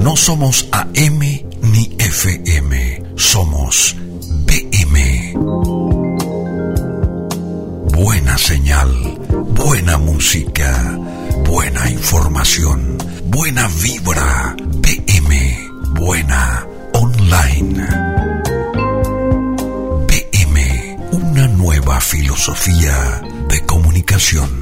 No somos AM ni FM, somos BM. Buena señal, buena música, buena información, buena vibra, BM, buena online. BM, una nueva filosofía de comunicación.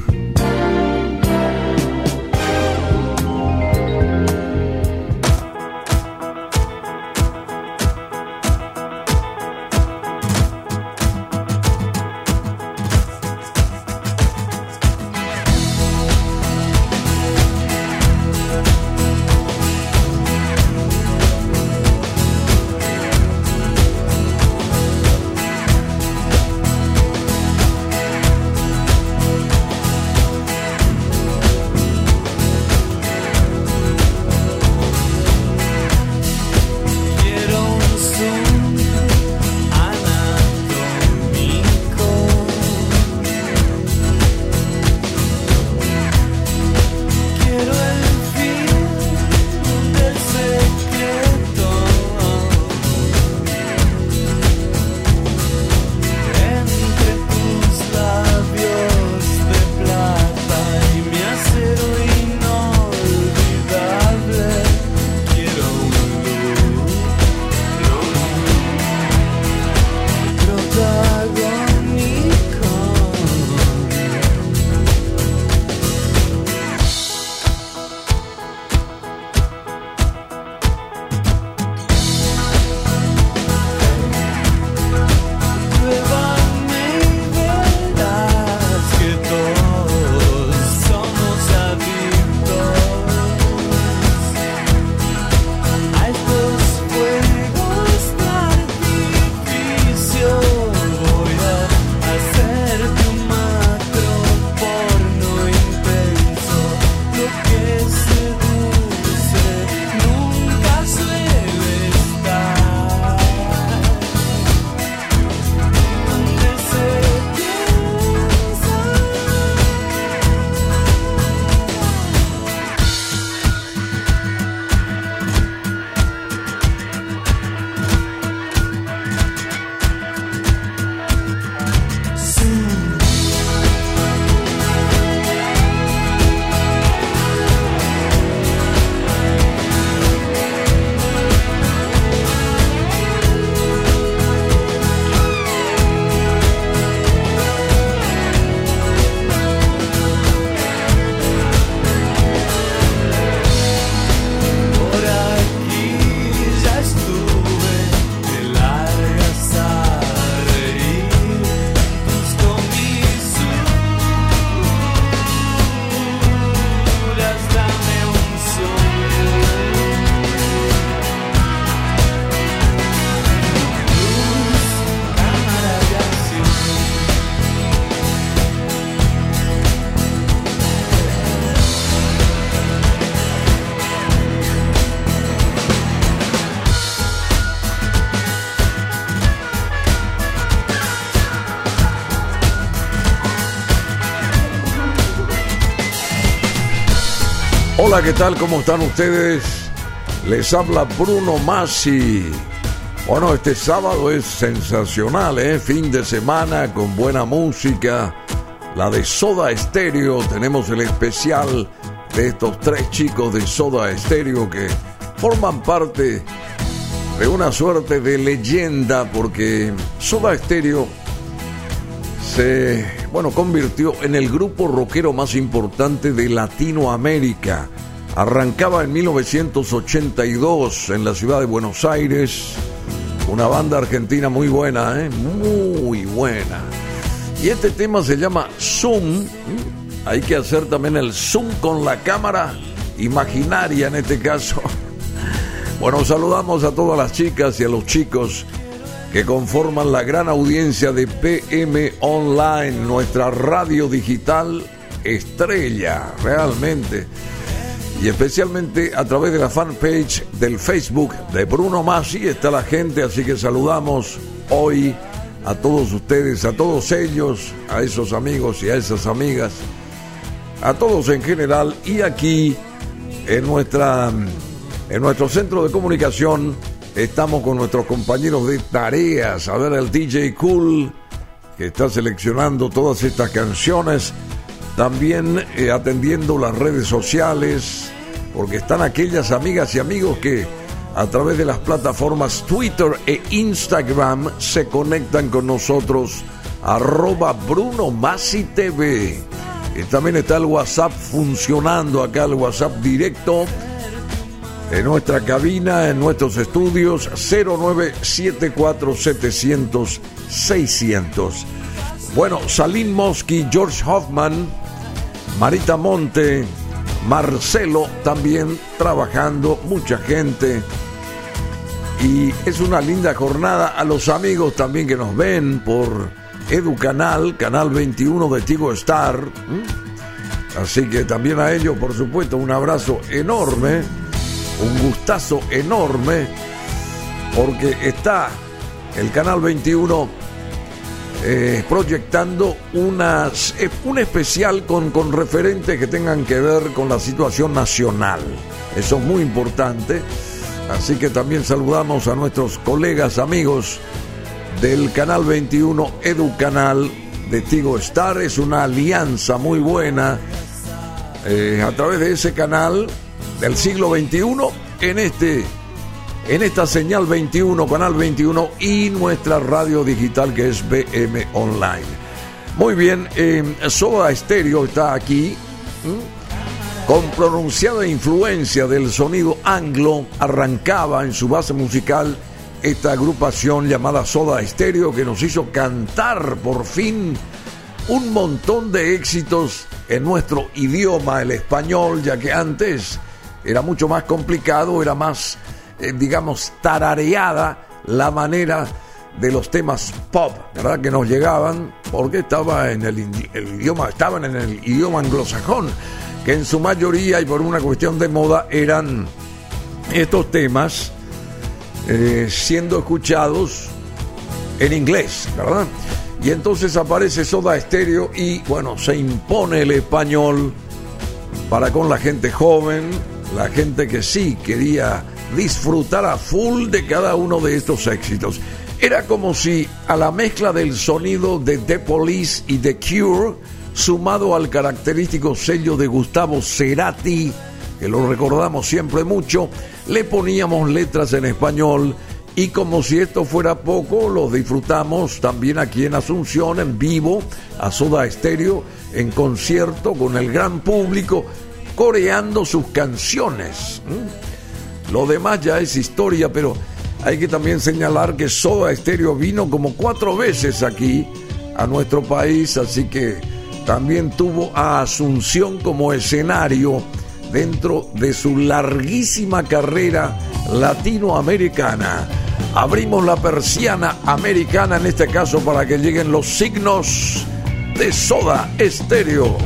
Hola, ¿qué tal? ¿Cómo están ustedes? Les habla Bruno Massi. Bueno, este sábado es sensacional, ¿eh? Fin de semana con buena música. La de Soda Stereo. Tenemos el especial de estos tres chicos de Soda Stereo que forman parte de una suerte de leyenda porque Soda Stereo se, bueno, convirtió en el grupo rockero más importante de Latinoamérica. Arrancaba en 1982 en la ciudad de Buenos Aires. Una banda argentina muy buena, ¿eh? muy buena. Y este tema se llama Zoom. Hay que hacer también el zoom con la cámara imaginaria en este caso. Bueno, saludamos a todas las chicas y a los chicos que conforman la gran audiencia de PM Online, nuestra radio digital estrella, realmente y especialmente a través de la fanpage del Facebook de Bruno Masi está la gente, así que saludamos hoy a todos ustedes, a todos ellos, a esos amigos y a esas amigas, a todos en general y aquí en, nuestra, en nuestro centro de comunicación estamos con nuestros compañeros de tareas. A ver, el DJ Cool, que está seleccionando todas estas canciones. También eh, atendiendo las redes sociales, porque están aquellas amigas y amigos que a través de las plataformas Twitter e Instagram se conectan con nosotros. Arroba Bruno Masi TV. Y también está el WhatsApp funcionando acá, el WhatsApp directo en nuestra cabina, en nuestros estudios, 0974-700-600. Bueno, Salim Mosky, George Hoffman, Marita Monte, Marcelo también trabajando, mucha gente. Y es una linda jornada a los amigos también que nos ven por Edu Canal, Canal 21 de Tigo Star. Así que también a ellos, por supuesto, un abrazo enorme, un gustazo enorme, porque está el Canal 21 eh, proyectando unas, eh, un especial con, con referentes que tengan que ver con la situación nacional. Eso es muy importante. Así que también saludamos a nuestros colegas, amigos del Canal 21 Edu Canal de Tigo Star. Es una alianza muy buena eh, a través de ese canal del siglo XXI en este en esta señal 21, canal 21 y nuestra radio digital que es BM Online. Muy bien, eh, Soda Stereo está aquí. Con pronunciada influencia del sonido anglo, arrancaba en su base musical esta agrupación llamada Soda Stereo que nos hizo cantar por fin un montón de éxitos en nuestro idioma, el español, ya que antes era mucho más complicado, era más, eh, digamos, tarareada la manera de los temas pop, ¿verdad? Que nos llegaban porque estaba en el, idioma, estaban en el idioma anglosajón, que en su mayoría y por una cuestión de moda eran estos temas eh, siendo escuchados en inglés, ¿verdad? Y entonces aparece Soda Stereo y bueno, se impone el español para con la gente joven, la gente que sí quería disfrutar a full de cada uno de estos éxitos. Era como si a la mezcla del sonido de The Police y The Cure, sumado al característico sello de Gustavo Cerati, que lo recordamos siempre mucho, le poníamos letras en español y como si esto fuera poco, lo disfrutamos también aquí en Asunción, en vivo, a Soda Estéreo, en concierto con el gran público, coreando sus canciones. Lo demás ya es historia, pero hay que también señalar que Soda Estéreo vino como cuatro veces aquí a nuestro país, así que también tuvo a Asunción como escenario dentro de su larguísima carrera latinoamericana. Abrimos la persiana americana en este caso para que lleguen los signos de soda estéreo.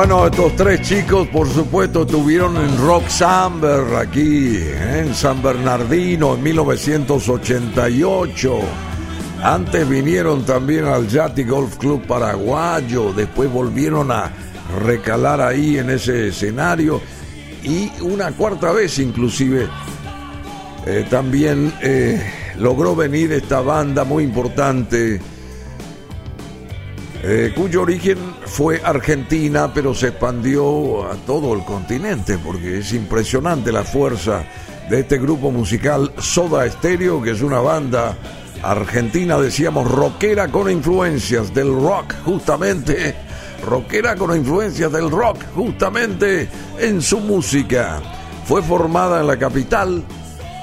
Bueno, estos tres chicos, por supuesto, tuvieron en Rock Samber aquí en San Bernardino en 1988. Antes vinieron también al Yati Golf Club Paraguayo, después volvieron a recalar ahí en ese escenario y una cuarta vez inclusive eh, también eh, logró venir esta banda muy importante eh, cuyo origen fue Argentina, pero se expandió a todo el continente, porque es impresionante la fuerza de este grupo musical Soda Stereo, que es una banda argentina, decíamos, rockera con influencias del rock, justamente, rockera con influencias del rock, justamente en su música. Fue formada en la capital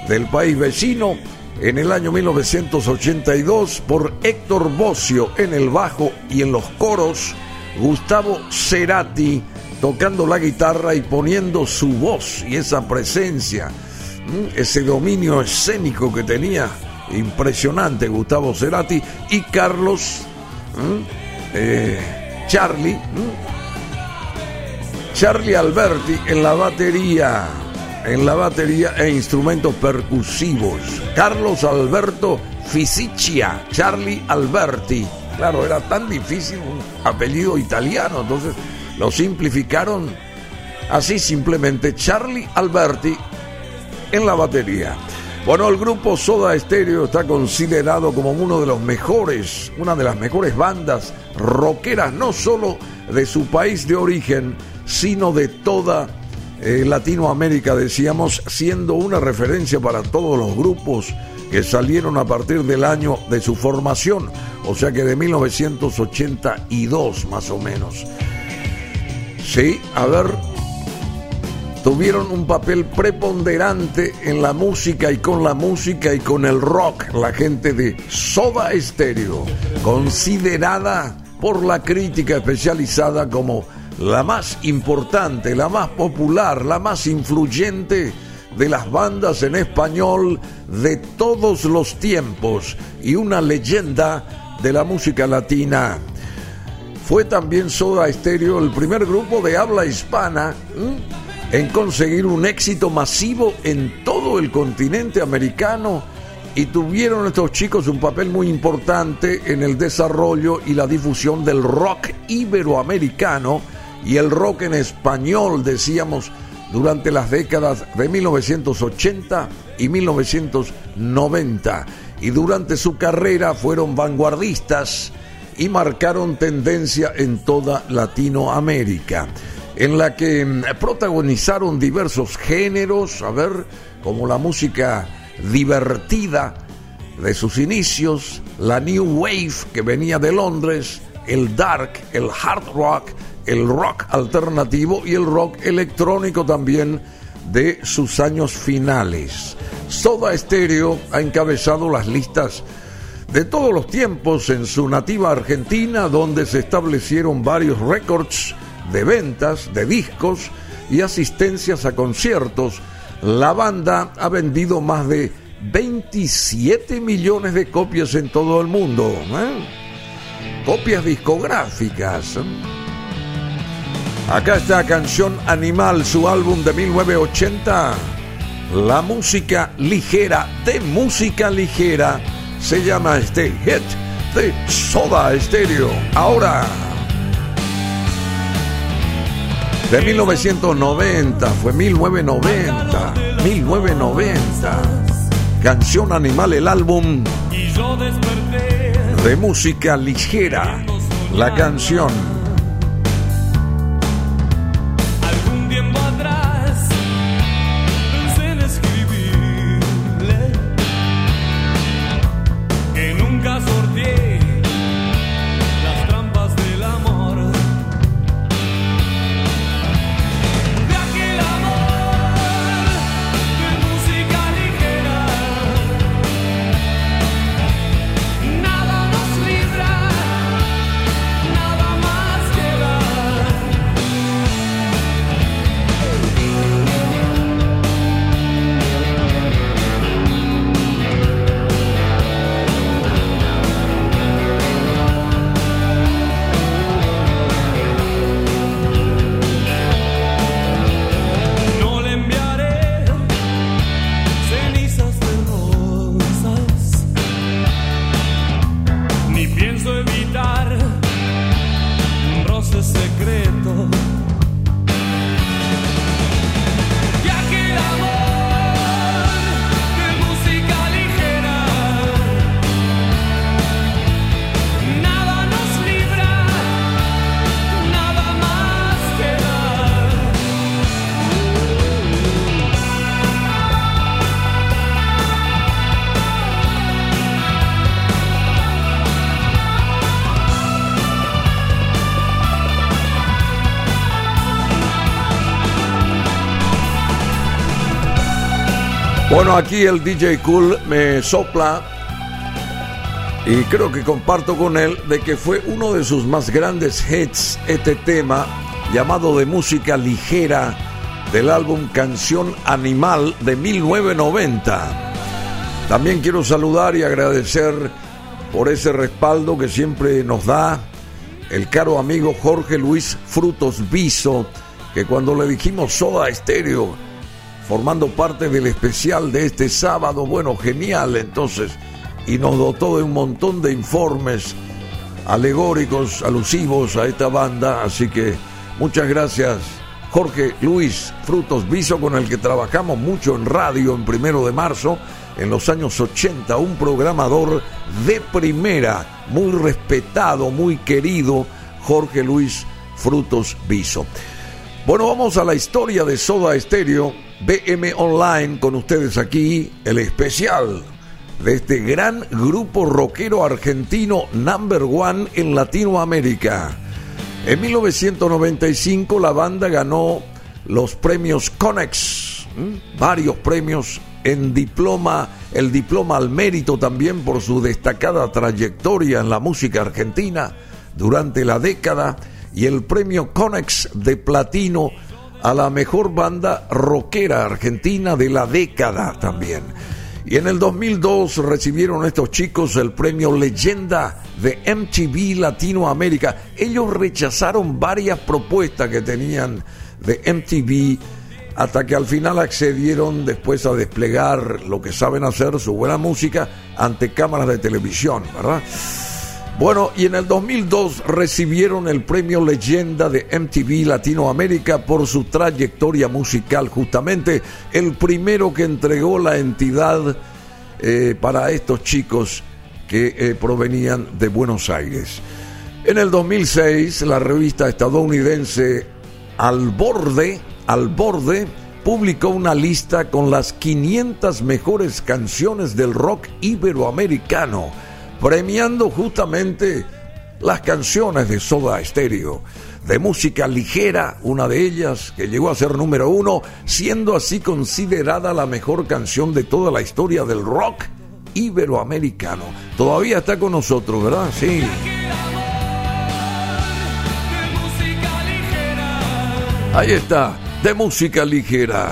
del país vecino en el año 1982 por Héctor Bocio en el bajo y en los coros, Gustavo Cerati tocando la guitarra y poniendo su voz y esa presencia, ese dominio escénico que tenía, impresionante Gustavo Cerati y Carlos eh, Charlie, Charlie Alberti en la batería en la batería e instrumentos percusivos. Carlos Alberto Fisiccia, Charlie Alberti. Claro, era tan difícil un apellido italiano, entonces lo simplificaron así simplemente Charlie Alberti en la batería. Bueno, el grupo Soda Stereo está considerado como uno de los mejores, una de las mejores bandas rockeras, no solo de su país de origen, sino de toda eh, Latinoamérica, decíamos, siendo una referencia para todos los grupos que salieron a partir del año de su formación, o sea que de 1982 más o menos. Sí, a ver, tuvieron un papel preponderante en la música y con la música y con el rock, la gente de Soda Stereo, considerada por la crítica especializada como la más importante, la más popular, la más influyente de las bandas en español de todos los tiempos y una leyenda de la música latina. Fue también Soda Stereo el primer grupo de habla hispana en conseguir un éxito masivo en todo el continente americano y tuvieron estos chicos un papel muy importante en el desarrollo y la difusión del rock iberoamericano y el rock en español, decíamos, durante las décadas de 1980 y 1990. Y durante su carrera fueron vanguardistas y marcaron tendencia en toda Latinoamérica, en la que mm, protagonizaron diversos géneros, a ver, como la música divertida de sus inicios, la New Wave que venía de Londres, el dark, el hard rock, el rock alternativo y el rock electrónico también de sus años finales. Soda Stereo ha encabezado las listas de todos los tiempos en su nativa Argentina, donde se establecieron varios récords de ventas de discos y asistencias a conciertos. La banda ha vendido más de 27 millones de copias en todo el mundo. ¿eh? Copias discográficas. Acá está Canción Animal, su álbum de 1980. La música ligera, de música ligera, se llama este hit de Soda Stereo. Ahora, de 1990, fue 1990, 1990. Canción Animal, el álbum de música ligera. La canción Bueno, aquí el DJ Cool me sopla y creo que comparto con él de que fue uno de sus más grandes hits este tema llamado de música ligera del álbum Canción Animal de 1990. También quiero saludar y agradecer por ese respaldo que siempre nos da el caro amigo Jorge Luis Frutos Viso, que cuando le dijimos Soda Estéreo, formando parte del especial de este sábado, bueno, genial entonces, y nos dotó de un montón de informes alegóricos, alusivos a esta banda, así que muchas gracias Jorge Luis Frutos Viso, con el que trabajamos mucho en radio en primero de marzo, en los años 80, un programador de primera, muy respetado, muy querido, Jorge Luis Frutos Viso. Bueno, vamos a la historia de Soda Estéreo, BM Online, con ustedes aquí, el especial de este gran grupo rockero argentino number one en Latinoamérica. En 1995 la banda ganó los premios Conex, varios premios en diploma, el diploma al mérito también por su destacada trayectoria en la música argentina durante la década y el premio Conex de platino a la mejor banda rockera argentina de la década también. Y en el 2002 recibieron estos chicos el premio Leyenda de MTV Latinoamérica. Ellos rechazaron varias propuestas que tenían de MTV hasta que al final accedieron después a desplegar lo que saben hacer, su buena música, ante cámaras de televisión, ¿verdad? Bueno, y en el 2002 recibieron el premio Leyenda de MTV Latinoamérica por su trayectoria musical, justamente el primero que entregó la entidad eh, para estos chicos que eh, provenían de Buenos Aires. En el 2006, la revista estadounidense Al Borde, Al Borde, publicó una lista con las 500 mejores canciones del rock iberoamericano premiando justamente las canciones de Soda Stereo, de música ligera, una de ellas que llegó a ser número uno, siendo así considerada la mejor canción de toda la historia del rock iberoamericano. Todavía está con nosotros, ¿verdad? Sí. Ahí está, de música ligera.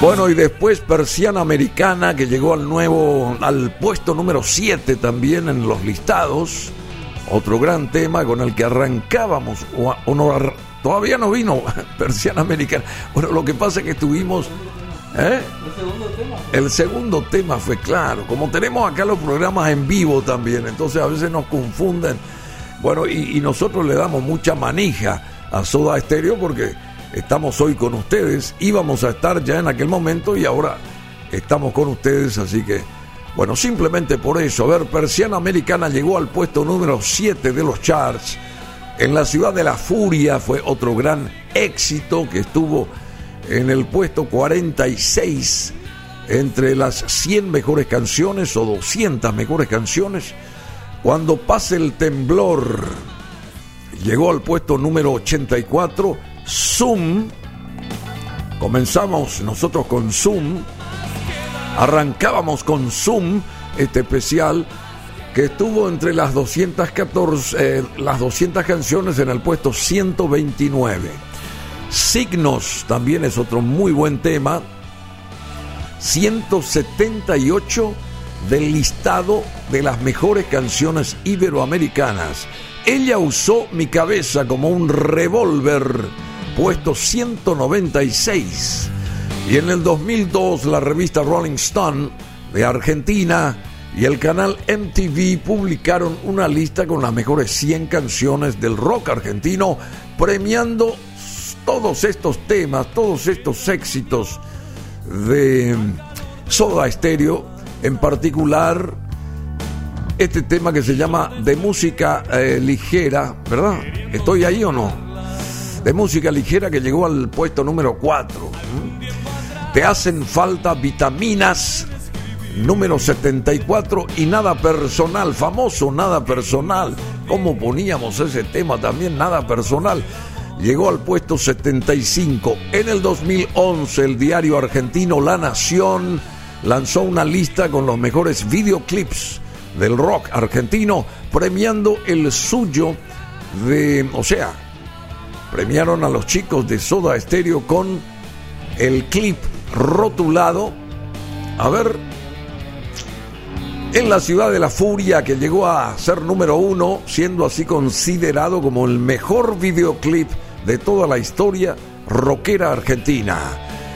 Bueno, y después Persiana Americana, que llegó al nuevo, al puesto número 7 también en los listados. Otro gran tema con el que arrancábamos, o, no, todavía no vino Persiana Americana. Bueno, lo que pasa es que tuvimos... ¿eh? ¿El segundo tema? El segundo tema fue claro. Como tenemos acá los programas en vivo también, entonces a veces nos confunden. Bueno, y, y nosotros le damos mucha manija a Soda Estéreo porque estamos hoy con ustedes, íbamos a estar ya en aquel momento y ahora estamos con ustedes, así que, bueno, simplemente por eso, a ver, Persiana Americana llegó al puesto número 7 de los charts, en la ciudad de la furia fue otro gran éxito que estuvo en el puesto 46 entre las 100 mejores canciones o 200 mejores canciones. Cuando pase el temblor, llegó al puesto número 84 Zoom. Comenzamos nosotros con Zoom. Arrancábamos con Zoom, este especial que estuvo entre las 214, eh, las 200 canciones en el puesto 129. Signos también es otro muy buen tema. 178 del listado de las mejores canciones iberoamericanas. Ella usó mi cabeza como un revólver puesto 196. Y en el 2002 la revista Rolling Stone de Argentina y el canal MTV publicaron una lista con las mejores 100 canciones del rock argentino, premiando todos estos temas, todos estos éxitos de Soda Stereo, en particular este tema que se llama de música eh, ligera, ¿verdad? ¿Estoy ahí o no? De música ligera que llegó al puesto número 4. Te hacen falta vitaminas número 74 y nada personal, famoso nada personal. ¿Cómo poníamos ese tema también? Nada personal. llegó al puesto 75. En el 2011 el diario argentino La Nación lanzó una lista con los mejores videoclips del rock argentino, premiando el suyo de, o sea, premiaron a los chicos de Soda Stereo con el clip rotulado, a ver, en la ciudad de la furia que llegó a ser número uno, siendo así considerado como el mejor videoclip de toda la historia rockera argentina.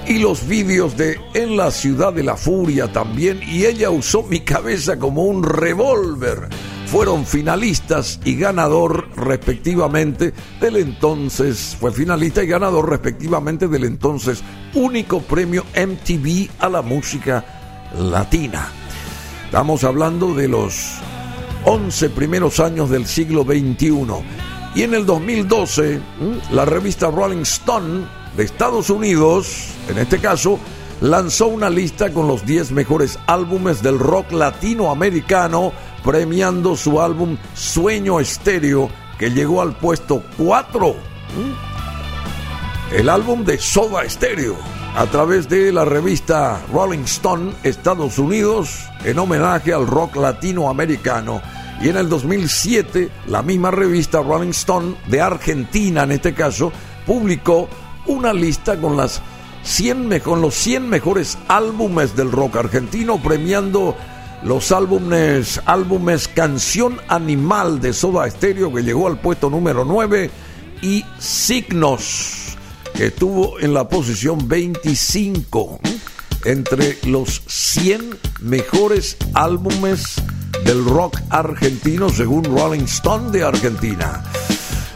Y los vídeos de En la ciudad de la furia también, y ella usó mi cabeza como un revólver. Fueron finalistas y ganador respectivamente del entonces, fue finalista y ganador respectivamente del entonces único premio MTV a la música latina. Estamos hablando de los 11 primeros años del siglo XXI. Y en el 2012, la revista Rolling Stone de Estados Unidos, en este caso, lanzó una lista con los 10 mejores álbumes del rock latinoamericano, premiando su álbum Sueño Estéreo, que llegó al puesto 4. El álbum de Soda Stereo, a través de la revista Rolling Stone Estados Unidos, en homenaje al rock latinoamericano. Y en el 2007, la misma revista Rolling Stone de Argentina, en este caso, publicó una lista con las 100 con los 100 mejores álbumes del rock argentino, premiando los álbumes, álbumes Canción Animal de Soda Stereo, que llegó al puesto número 9, y Signos, que estuvo en la posición 25 entre los 100 mejores álbumes del rock argentino según Rolling Stone de Argentina.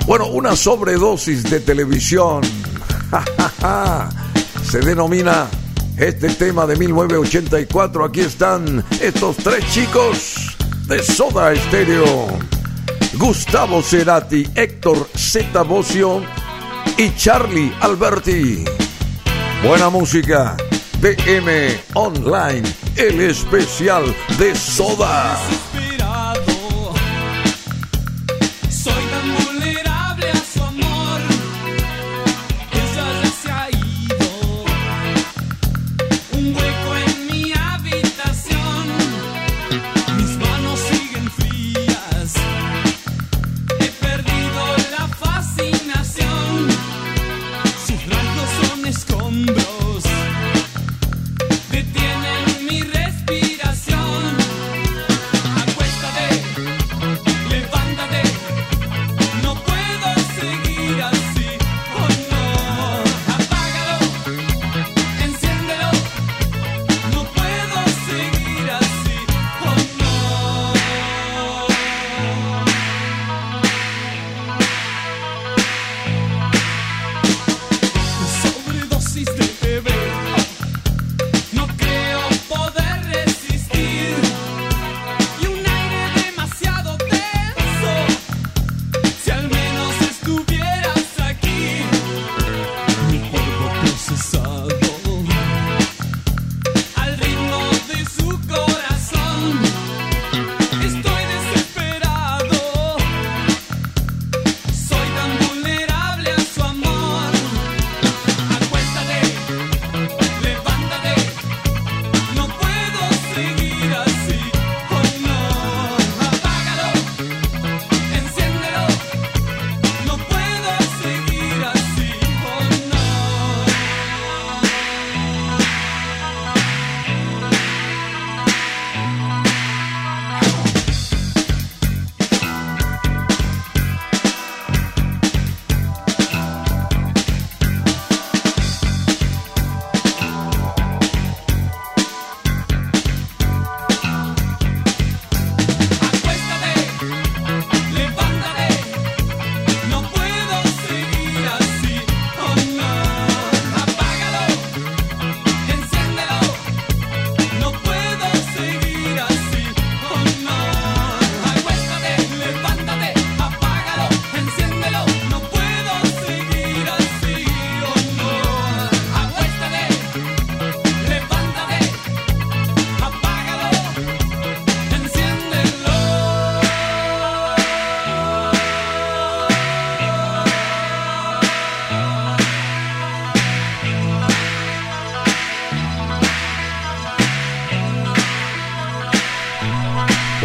Bueno, una sobredosis de televisión. Se denomina este tema de 1984. Aquí están estos tres chicos de Soda Stereo. Gustavo Cerati, Héctor Zeta Bocio y Charlie Alberti. Buena música. DM Online, el especial de Soda.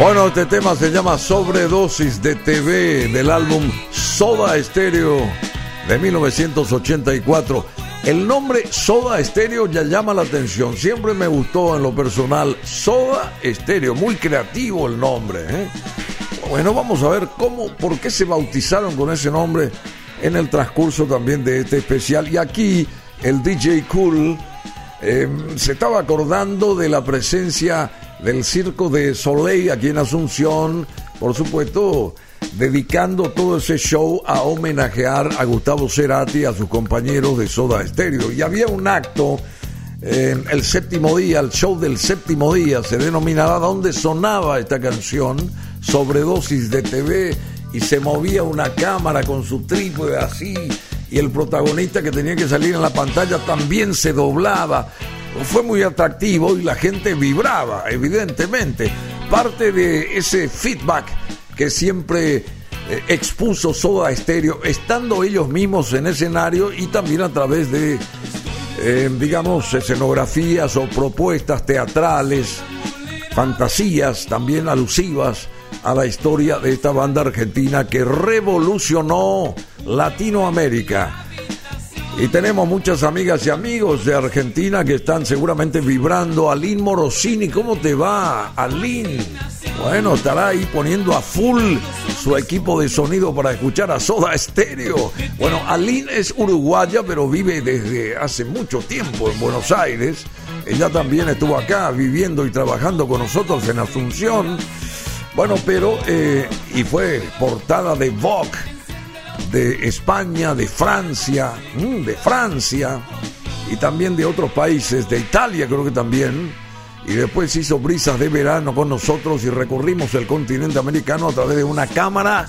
Bueno, este tema se llama Sobredosis de TV del álbum Soda Stereo de 1984. El nombre Soda Stereo ya llama la atención. Siempre me gustó en lo personal Soda Stereo. Muy creativo el nombre. ¿eh? Bueno, vamos a ver cómo, por qué se bautizaron con ese nombre en el transcurso también de este especial. Y aquí el DJ Cool eh, se estaba acordando de la presencia del Circo de Soleil aquí en Asunción, por supuesto, dedicando todo ese show a homenajear a Gustavo Cerati y a sus compañeros de Soda Stereo. Y había un acto, en el séptimo día, el show del séptimo día, se denominaba donde sonaba esta canción, sobredosis de TV, y se movía una cámara con su trípode así, y el protagonista que tenía que salir en la pantalla también se doblaba fue muy atractivo y la gente vibraba, evidentemente. Parte de ese feedback que siempre eh, expuso Soda Stereo, estando ellos mismos en escenario y también a través de, eh, digamos, escenografías o propuestas teatrales, fantasías también alusivas a la historia de esta banda argentina que revolucionó Latinoamérica. Y tenemos muchas amigas y amigos de Argentina que están seguramente vibrando. Alín Morosini, ¿cómo te va, Alín? Bueno, estará ahí poniendo a full su equipo de sonido para escuchar a Soda Stereo. Bueno, Alín es uruguaya, pero vive desde hace mucho tiempo en Buenos Aires. Ella también estuvo acá viviendo y trabajando con nosotros en Asunción. Bueno, pero, eh, y fue portada de Vogue de España, de Francia, mm, de Francia y también de otros países, de Italia creo que también. Y después hizo brisas de verano con nosotros y recorrimos el continente americano a través de una cámara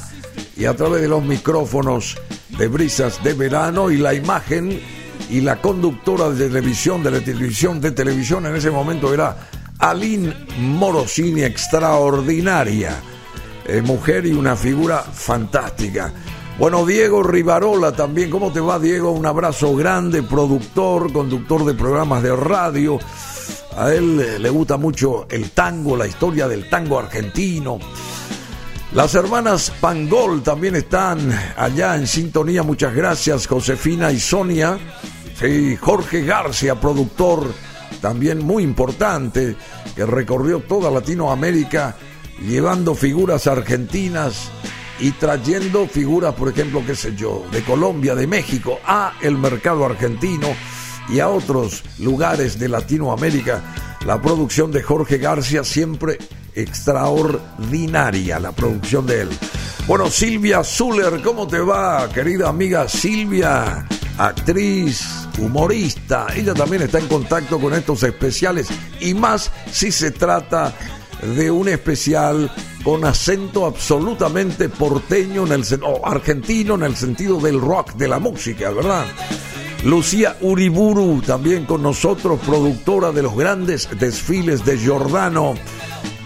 y a través de los micrófonos de brisas de verano y la imagen y la conductora de televisión, de la televisión, de televisión en ese momento era Aline Morosini, extraordinaria, eh, mujer y una figura fantástica. Bueno, Diego Rivarola también. ¿Cómo te va, Diego? Un abrazo grande, productor, conductor de programas de radio. A él le gusta mucho el tango, la historia del tango argentino. Las hermanas Pangol también están allá en sintonía. Muchas gracias, Josefina y Sonia. Sí, Jorge García, productor también muy importante, que recorrió toda Latinoamérica llevando figuras argentinas y trayendo figuras, por ejemplo, qué sé yo, de Colombia, de México, a el mercado argentino y a otros lugares de Latinoamérica. La producción de Jorge García siempre extraordinaria, la producción de él. Bueno, Silvia Zuller, ¿cómo te va, querida amiga Silvia? Actriz, humorista, ella también está en contacto con estos especiales y más si se trata de un especial con acento absolutamente porteño en el o argentino en el sentido del rock, de la música, ¿verdad? Lucía Uriburu, también con nosotros, productora de los grandes desfiles de Giordano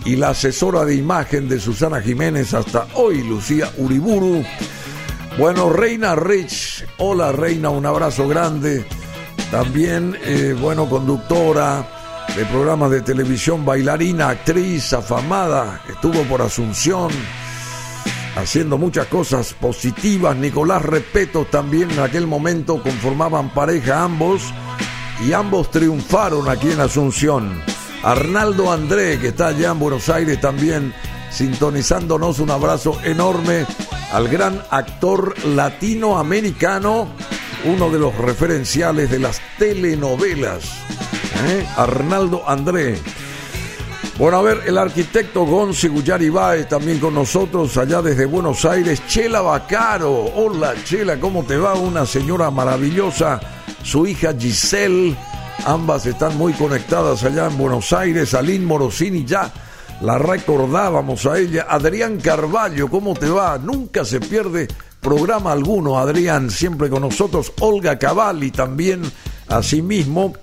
y la asesora de imagen de Susana Jiménez hasta hoy, Lucía Uriburu. Bueno, Reina Rich, hola Reina, un abrazo grande. También, eh, bueno, conductora, de programas de televisión, bailarina, actriz, afamada, estuvo por Asunción, haciendo muchas cosas positivas. Nicolás Repeto también en aquel momento conformaban pareja ambos y ambos triunfaron aquí en Asunción. Arnaldo André, que está allá en Buenos Aires también sintonizándonos, un abrazo enorme al gran actor latinoamericano, uno de los referenciales de las telenovelas ¿Eh? Arnaldo André. Bueno, a ver, el arquitecto Gonzi Guyaribáez también con nosotros allá desde Buenos Aires. Chela Bacaro. Hola, Chela, ¿cómo te va? Una señora maravillosa. Su hija Giselle. Ambas están muy conectadas allá en Buenos Aires. Aline Morosini ya la recordábamos a ella. Adrián Carballo, ¿cómo te va? Nunca se pierde programa alguno, Adrián, siempre con nosotros. Olga Cavalli también, asimismo.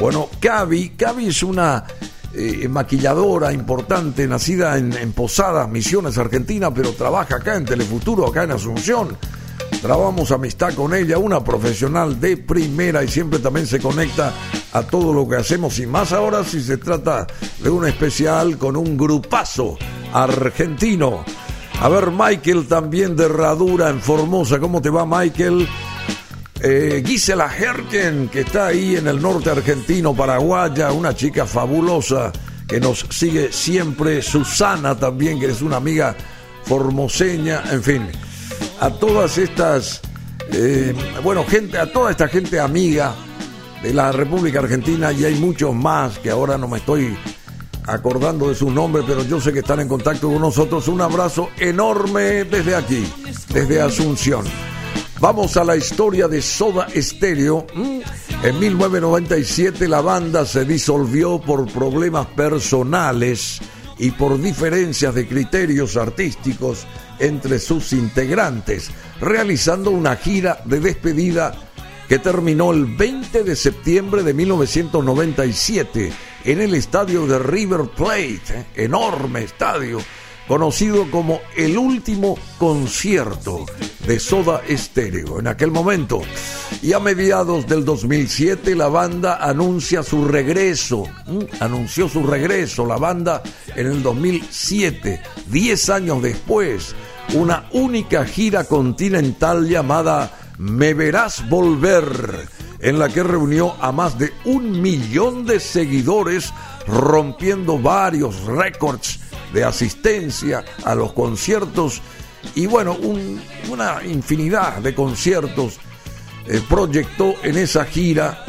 Bueno, Cavi, Cavi es una eh, maquilladora importante, nacida en, Posadas, Misiones, Argentina, pero trabaja acá en Telefuturo, acá en Asunción. Trabamos amistad con ella, una profesional de primera y siempre también se conecta a todo lo que hacemos y más ahora si se trata de un especial con un grupazo argentino. A ver, Michael también de Herradura en Formosa. ¿Cómo te va, Michael? Eh, Gisela Herken, que está ahí en el norte argentino, paraguaya, una chica fabulosa que nos sigue siempre. Susana también, que es una amiga formoseña, en fin. A todas estas, eh, bueno, gente, a toda esta gente amiga de la República Argentina y hay muchos más que ahora no me estoy acordando de sus nombres, pero yo sé que están en contacto con nosotros. Un abrazo enorme desde aquí, desde Asunción. Vamos a la historia de Soda Stereo. Mm, en 1997 la banda se disolvió por problemas personales y por diferencias de criterios artísticos entre sus integrantes, realizando una gira de despedida que terminó el 20 de septiembre de 1997 en el estadio de River Plate, enorme estadio, conocido como el último concierto de Soda Stereo en aquel momento. Y a mediados del 2007 la banda anuncia su regreso, anunció su regreso la banda en el 2007, 10 años después, una única gira continental llamada me verás volver, en la que reunió a más de un millón de seguidores, rompiendo varios récords de asistencia a los conciertos y bueno, una infinidad de conciertos eh, proyectó en esa gira,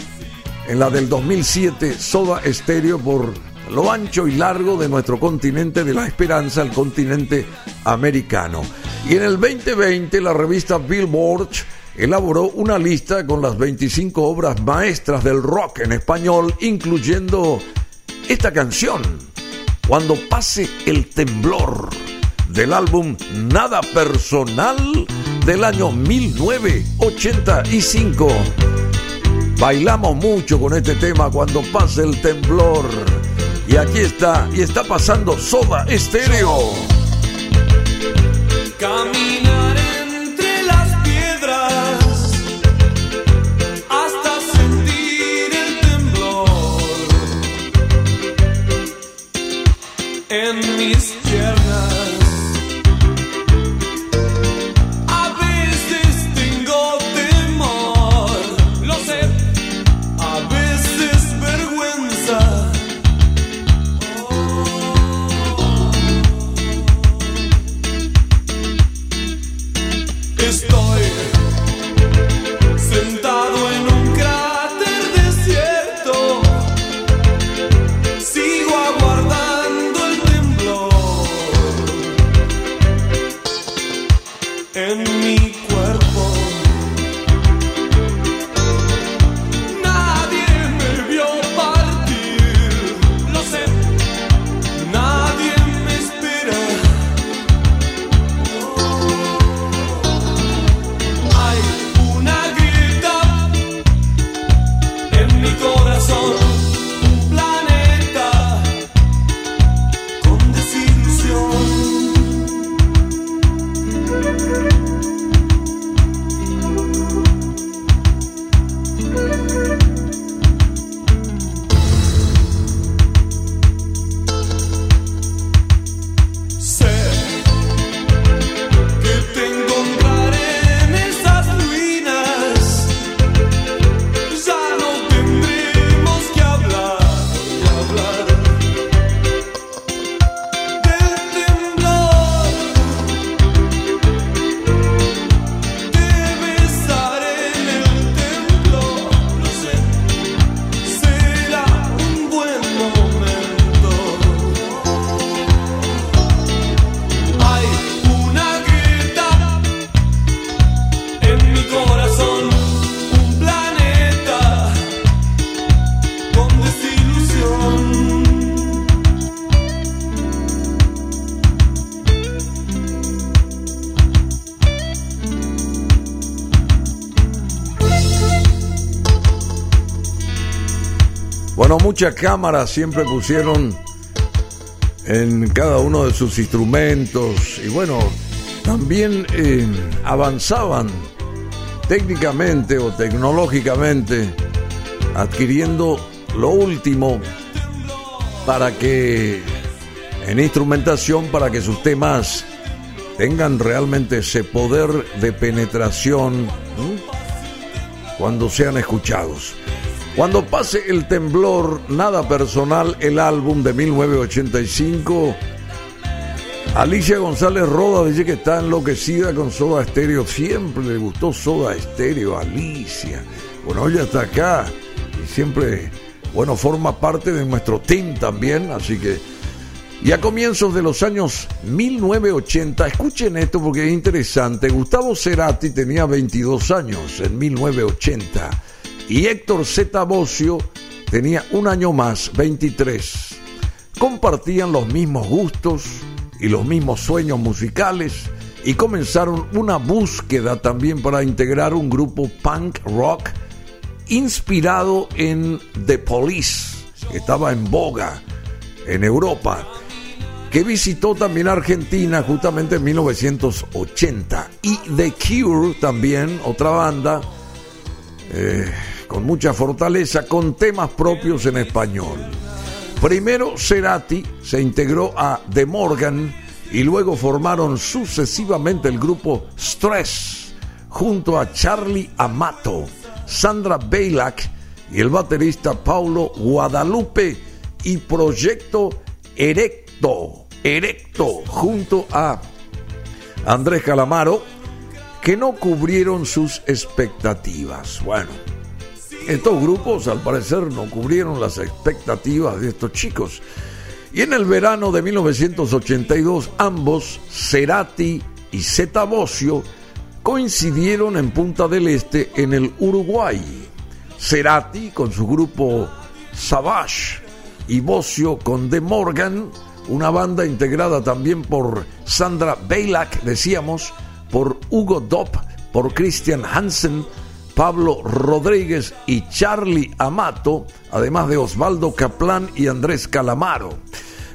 en la del 2007, Soda Stereo por lo ancho y largo de nuestro continente de la esperanza, el continente americano. Y en el 2020 la revista Billboard elaboró una lista con las 25 obras maestras del rock en español, incluyendo esta canción, Cuando pase el temblor, del álbum Nada Personal del año 1985. Bailamos mucho con este tema cuando pase el temblor. Y aquí está, y está pasando Soda Estéreo. Muchas cámaras siempre pusieron en cada uno de sus instrumentos y bueno, también eh, avanzaban técnicamente o tecnológicamente adquiriendo lo último para que en instrumentación para que sus temas tengan realmente ese poder de penetración cuando sean escuchados. Cuando pase el temblor, nada personal, el álbum de 1985. Alicia González Roda dice que está enloquecida con Soda Stereo. Siempre le gustó Soda Stereo, Alicia. Bueno, ella está acá y siempre, bueno, forma parte de nuestro team también, así que y a comienzos de los años 1980, escuchen esto porque es interesante, Gustavo Cerati tenía 22 años en 1980 y Héctor Z. Bocio tenía un año más, 23. Compartían los mismos gustos y los mismos sueños musicales y comenzaron una búsqueda también para integrar un grupo punk rock inspirado en The Police, que estaba en boga en Europa que visitó también Argentina justamente en 1980. Y The Cure también, otra banda, eh, con mucha fortaleza, con temas propios en español. Primero Cerati se integró a The Morgan y luego formaron sucesivamente el grupo Stress junto a Charlie Amato, Sandra Bailak y el baterista Paulo Guadalupe y Proyecto Erecto erecto junto a Andrés Calamaro que no cubrieron sus expectativas. Bueno, estos grupos al parecer no cubrieron las expectativas de estos chicos. Y en el verano de 1982 ambos, Cerati y Zeta Bocio, coincidieron en Punta del Este en el Uruguay. Cerati con su grupo Savage y Bocio con The Morgan una banda integrada también por Sandra Bailak, decíamos, por Hugo Dopp, por Christian Hansen, Pablo Rodríguez y Charlie Amato, además de Osvaldo Caplan y Andrés Calamaro.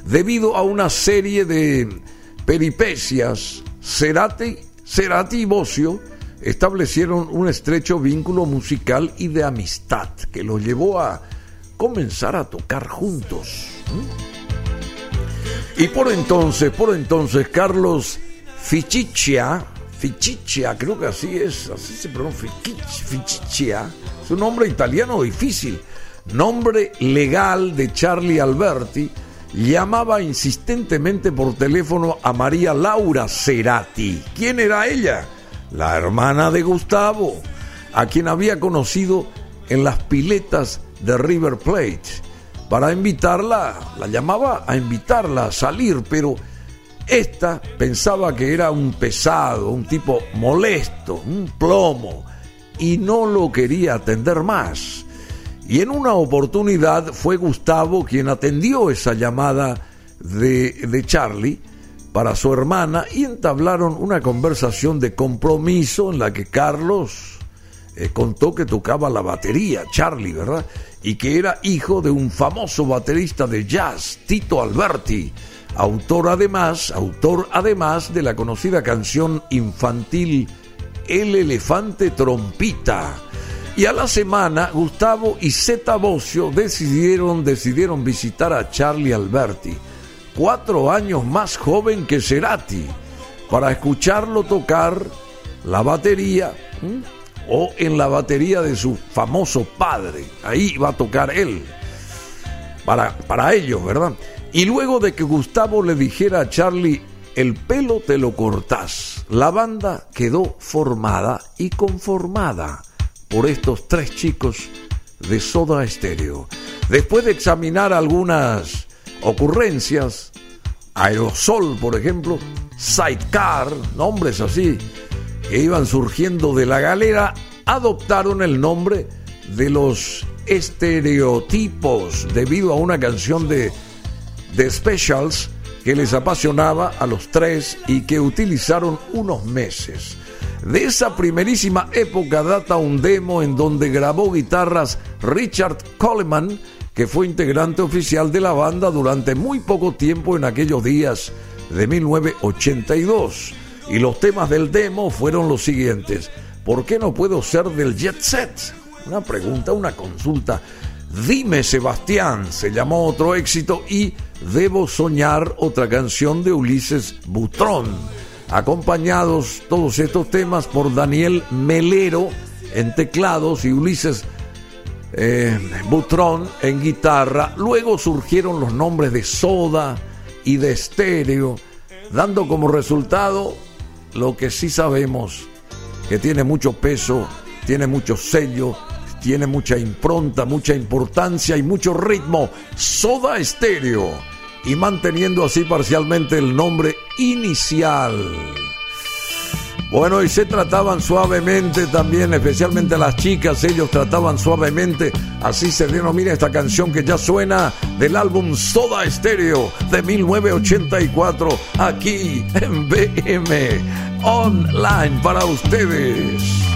Debido a una serie de peripecias, Cerati, Cerati y Bocio establecieron un estrecho vínculo musical y de amistad que los llevó a comenzar a tocar juntos. Y por entonces, por entonces, Carlos Fichichia, Fichichia, creo que así es, así se pronuncia, Fichichia, es un nombre italiano difícil, nombre legal de Charlie Alberti, llamaba insistentemente por teléfono a María Laura Cerati. ¿Quién era ella? La hermana de Gustavo, a quien había conocido en las piletas de River Plate para invitarla, la llamaba a invitarla a salir, pero esta pensaba que era un pesado, un tipo molesto, un plomo, y no lo quería atender más. Y en una oportunidad fue Gustavo quien atendió esa llamada de, de Charlie para su hermana y entablaron una conversación de compromiso en la que Carlos eh, contó que tocaba la batería, Charlie, ¿verdad? y que era hijo de un famoso baterista de jazz, Tito Alberti, autor además, autor además de la conocida canción infantil El elefante trompita. Y a la semana, Gustavo y Zeta Bocio decidieron, decidieron visitar a Charlie Alberti, cuatro años más joven que Cerati, para escucharlo tocar la batería o en la batería de su famoso padre. Ahí va a tocar él. Para, para ellos, ¿verdad? Y luego de que Gustavo le dijera a Charlie, el pelo te lo cortás, la banda quedó formada y conformada por estos tres chicos de Soda Stereo. Después de examinar algunas ocurrencias, Aerosol, por ejemplo, Sidecar, nombres así, que iban surgiendo de la galera adoptaron el nombre de los estereotipos debido a una canción de The Specials que les apasionaba a los tres y que utilizaron unos meses. De esa primerísima época data un demo en donde grabó guitarras Richard Coleman, que fue integrante oficial de la banda durante muy poco tiempo en aquellos días de 1982 y los temas del demo fueron los siguientes. ¿Por qué no puedo ser del jet set? Una pregunta, una consulta. Dime Sebastián se llamó otro éxito y Debo Soñar, otra canción de Ulises Butrón, acompañados todos estos temas por Daniel Melero en teclados y Ulises eh, Butrón en guitarra. Luego surgieron los nombres de Soda y de Estéreo, dando como resultado lo que sí sabemos, que tiene mucho peso, tiene mucho sello, tiene mucha impronta, mucha importancia y mucho ritmo. Soda Estéreo. Y manteniendo así parcialmente el nombre inicial. Bueno, y se trataban suavemente también, especialmente las chicas, ellos trataban suavemente, así se denomina esta canción que ya suena del álbum Soda Estéreo de 1984, aquí en BM Online para ustedes.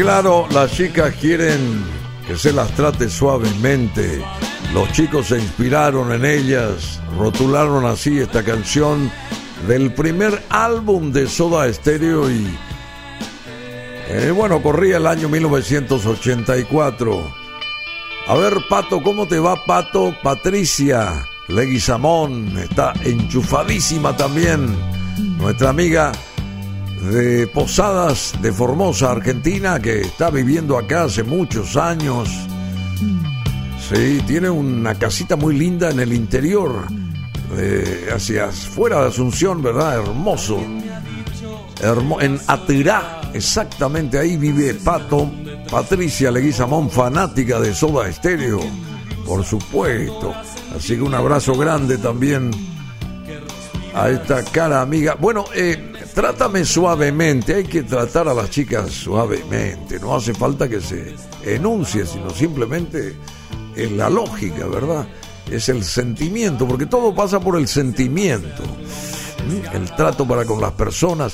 claro, las chicas quieren que se las trate suavemente. Los chicos se inspiraron en ellas, rotularon así esta canción del primer álbum de Soda Stereo y eh, bueno, corría el año 1984. A ver, Pato, ¿cómo te va, Pato? Patricia Leguizamón está enchufadísima también. Nuestra amiga de Posadas de Formosa, Argentina, que está viviendo acá hace muchos años. Sí, tiene una casita muy linda en el interior, hacia afuera de Asunción, ¿verdad? Hermoso. Hermo- en Atirá, exactamente ahí vive Pato, Patricia Leguizamón, fanática de Soda Estéreo, por supuesto. Así que un abrazo grande también a esta cara amiga. Bueno, eh, trátame suavemente, hay que tratar a las chicas suavemente, no hace falta que se enuncie, sino simplemente es la lógica, ¿verdad? Es el sentimiento, porque todo pasa por el sentimiento, el trato para con las personas.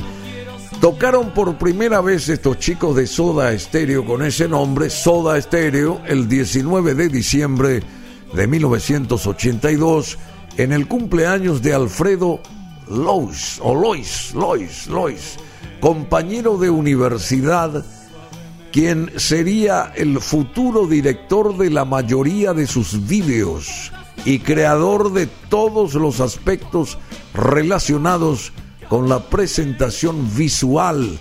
Tocaron por primera vez estos chicos de Soda Estéreo con ese nombre, Soda Estéreo, el 19 de diciembre de 1982, en el cumpleaños de Alfredo Lois, o Lois, Lois, Lois, compañero de universidad, quien sería el futuro director de la mayoría de sus vídeos y creador de todos los aspectos relacionados con la presentación visual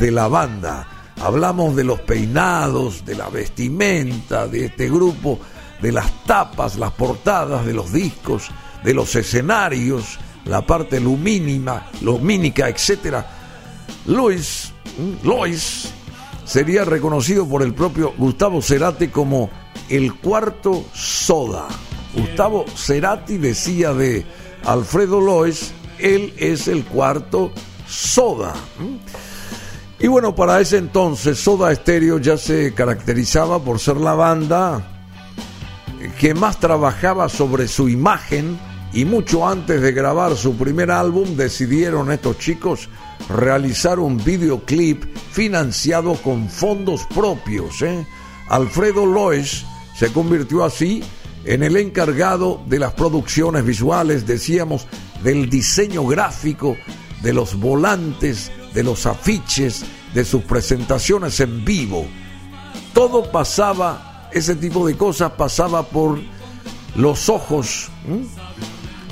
de la banda. Hablamos de los peinados, de la vestimenta de este grupo, de las tapas, las portadas de los discos, de los escenarios, la parte lumínima, lumínica, etc. Luis, Lois sería reconocido por el propio Gustavo Cerati como el cuarto soda. Gustavo Cerati decía de Alfredo Lois, él es el cuarto soda. Y bueno, para ese entonces Soda Stereo ya se caracterizaba por ser la banda que más trabajaba sobre su imagen y mucho antes de grabar su primer álbum decidieron estos chicos realizar un videoclip financiado con fondos propios. ¿eh? Alfredo Lois se convirtió así en el encargado de las producciones visuales, decíamos, del diseño gráfico, de los volantes, de los afiches, de sus presentaciones en vivo. Todo pasaba, ese tipo de cosas pasaba por los ojos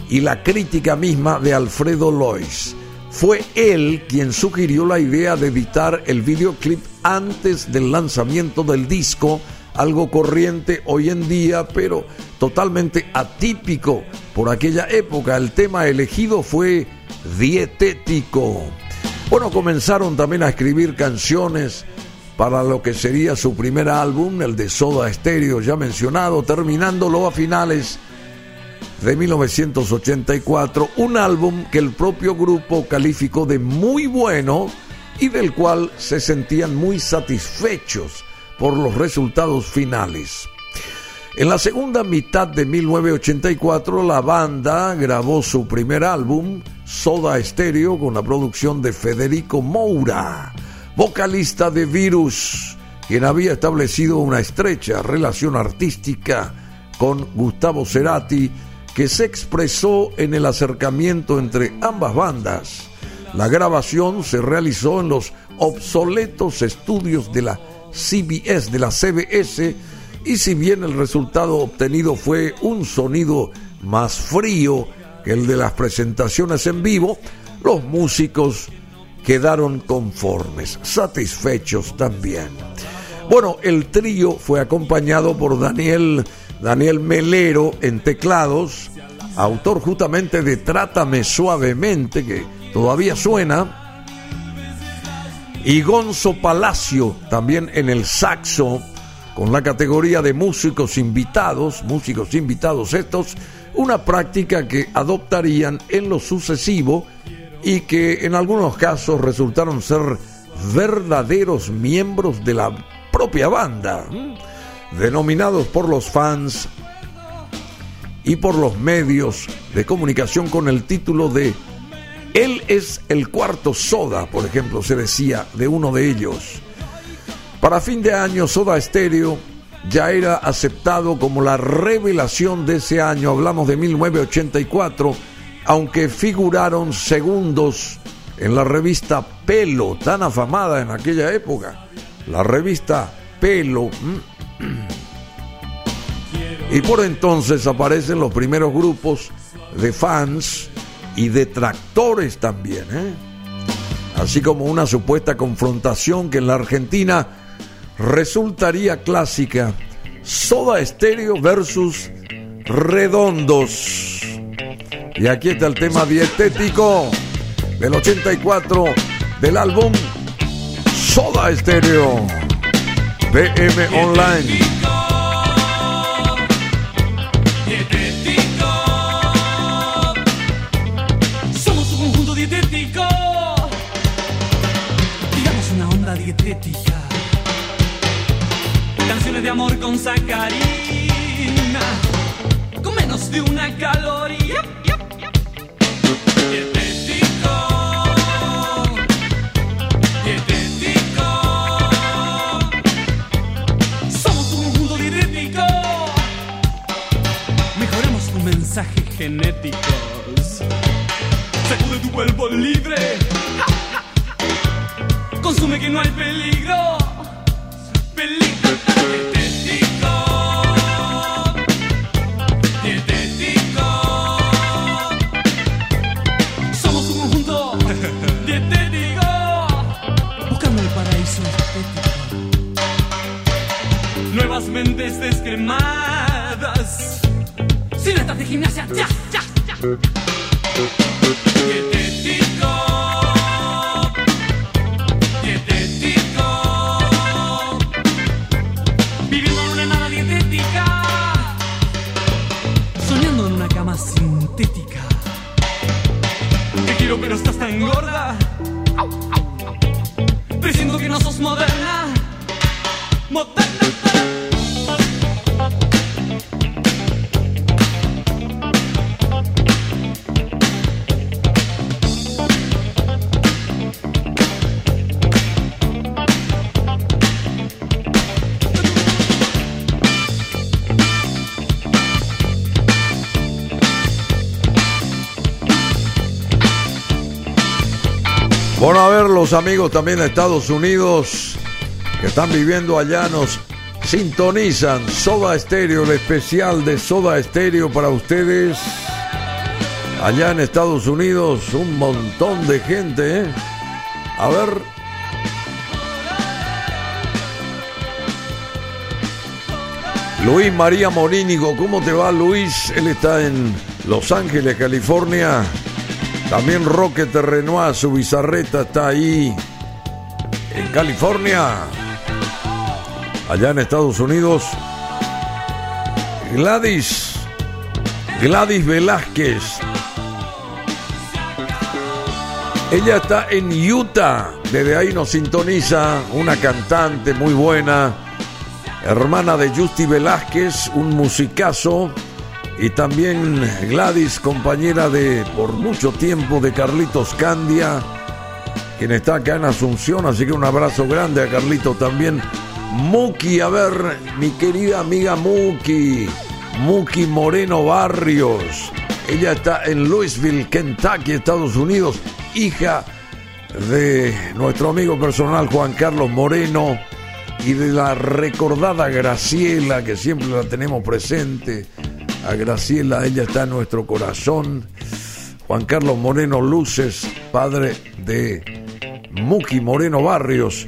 y la crítica misma de Alfredo Lois. Fue él quien sugirió la idea de editar el videoclip antes del lanzamiento del disco, algo corriente hoy en día, pero totalmente atípico por aquella época. El tema elegido fue dietético. Bueno, comenzaron también a escribir canciones para lo que sería su primer álbum, el de Soda Stereo, ya mencionado, terminándolo a finales de 1984, un álbum que el propio grupo calificó de muy bueno y del cual se sentían muy satisfechos por los resultados finales. En la segunda mitad de 1984, la banda grabó su primer álbum, Soda Stereo, con la producción de Federico Moura, vocalista de Virus, quien había establecido una estrecha relación artística con Gustavo Cerati que se expresó en el acercamiento entre ambas bandas. La grabación se realizó en los obsoletos estudios de la CBS, de la CBS, y si bien el resultado obtenido fue un sonido más frío que el de las presentaciones en vivo, los músicos quedaron conformes, satisfechos también. Bueno, el trío fue acompañado por Daniel Daniel Melero en teclados, autor justamente de Trátame Suavemente, que todavía suena, y Gonzo Palacio también en el saxo, con la categoría de músicos invitados, músicos invitados estos, una práctica que adoptarían en lo sucesivo y que en algunos casos resultaron ser verdaderos miembros de la propia banda denominados por los fans y por los medios de comunicación con el título de Él es el cuarto Soda, por ejemplo, se decía de uno de ellos. Para fin de año, Soda Stereo ya era aceptado como la revelación de ese año, hablamos de 1984, aunque figuraron segundos en la revista Pelo, tan afamada en aquella época. La revista Pelo. Y por entonces aparecen los primeros grupos de fans y detractores también, ¿eh? así como una supuesta confrontación que en la Argentina resultaría clásica, Soda Estéreo versus Redondos. Y aquí está el tema dietético del 84 del álbum Soda Estéreo. PM Online. Dietético. Somos un conjunto dietético. Digamos una onda dietética. Canciones de amor con sacarina. Con menos de una caloría. genéticos. Sacude tu cuerpo libre. Consume que no hay peligro. Peligro. De gimnasia, ya, ya, ya. Amigos también de Estados Unidos que están viviendo allá nos sintonizan. Soda Stereo, el especial de Soda Stereo para ustedes. Allá en Estados Unidos, un montón de gente, ¿eh? A ver. Luis María Morínigo, ¿cómo te va Luis? Él está en Los Ángeles, California. También Roque Terrenois, su bizarreta está ahí en California. Allá en Estados Unidos. Gladys. Gladys Velázquez. Ella está en Utah. Desde ahí nos sintoniza una cantante muy buena. Hermana de Justy Velázquez, un musicazo. Y también Gladys, compañera de por mucho tiempo de Carlitos Candia, quien está acá en Asunción, así que un abrazo grande a Carlito también. Muki, a ver, mi querida amiga Muki, Muki Moreno Barrios. Ella está en Louisville, Kentucky, Estados Unidos, hija de nuestro amigo personal Juan Carlos Moreno y de la recordada Graciela, que siempre la tenemos presente a Graciela, ella está en nuestro corazón. Juan Carlos Moreno Luces, padre de Muki Moreno Barrios.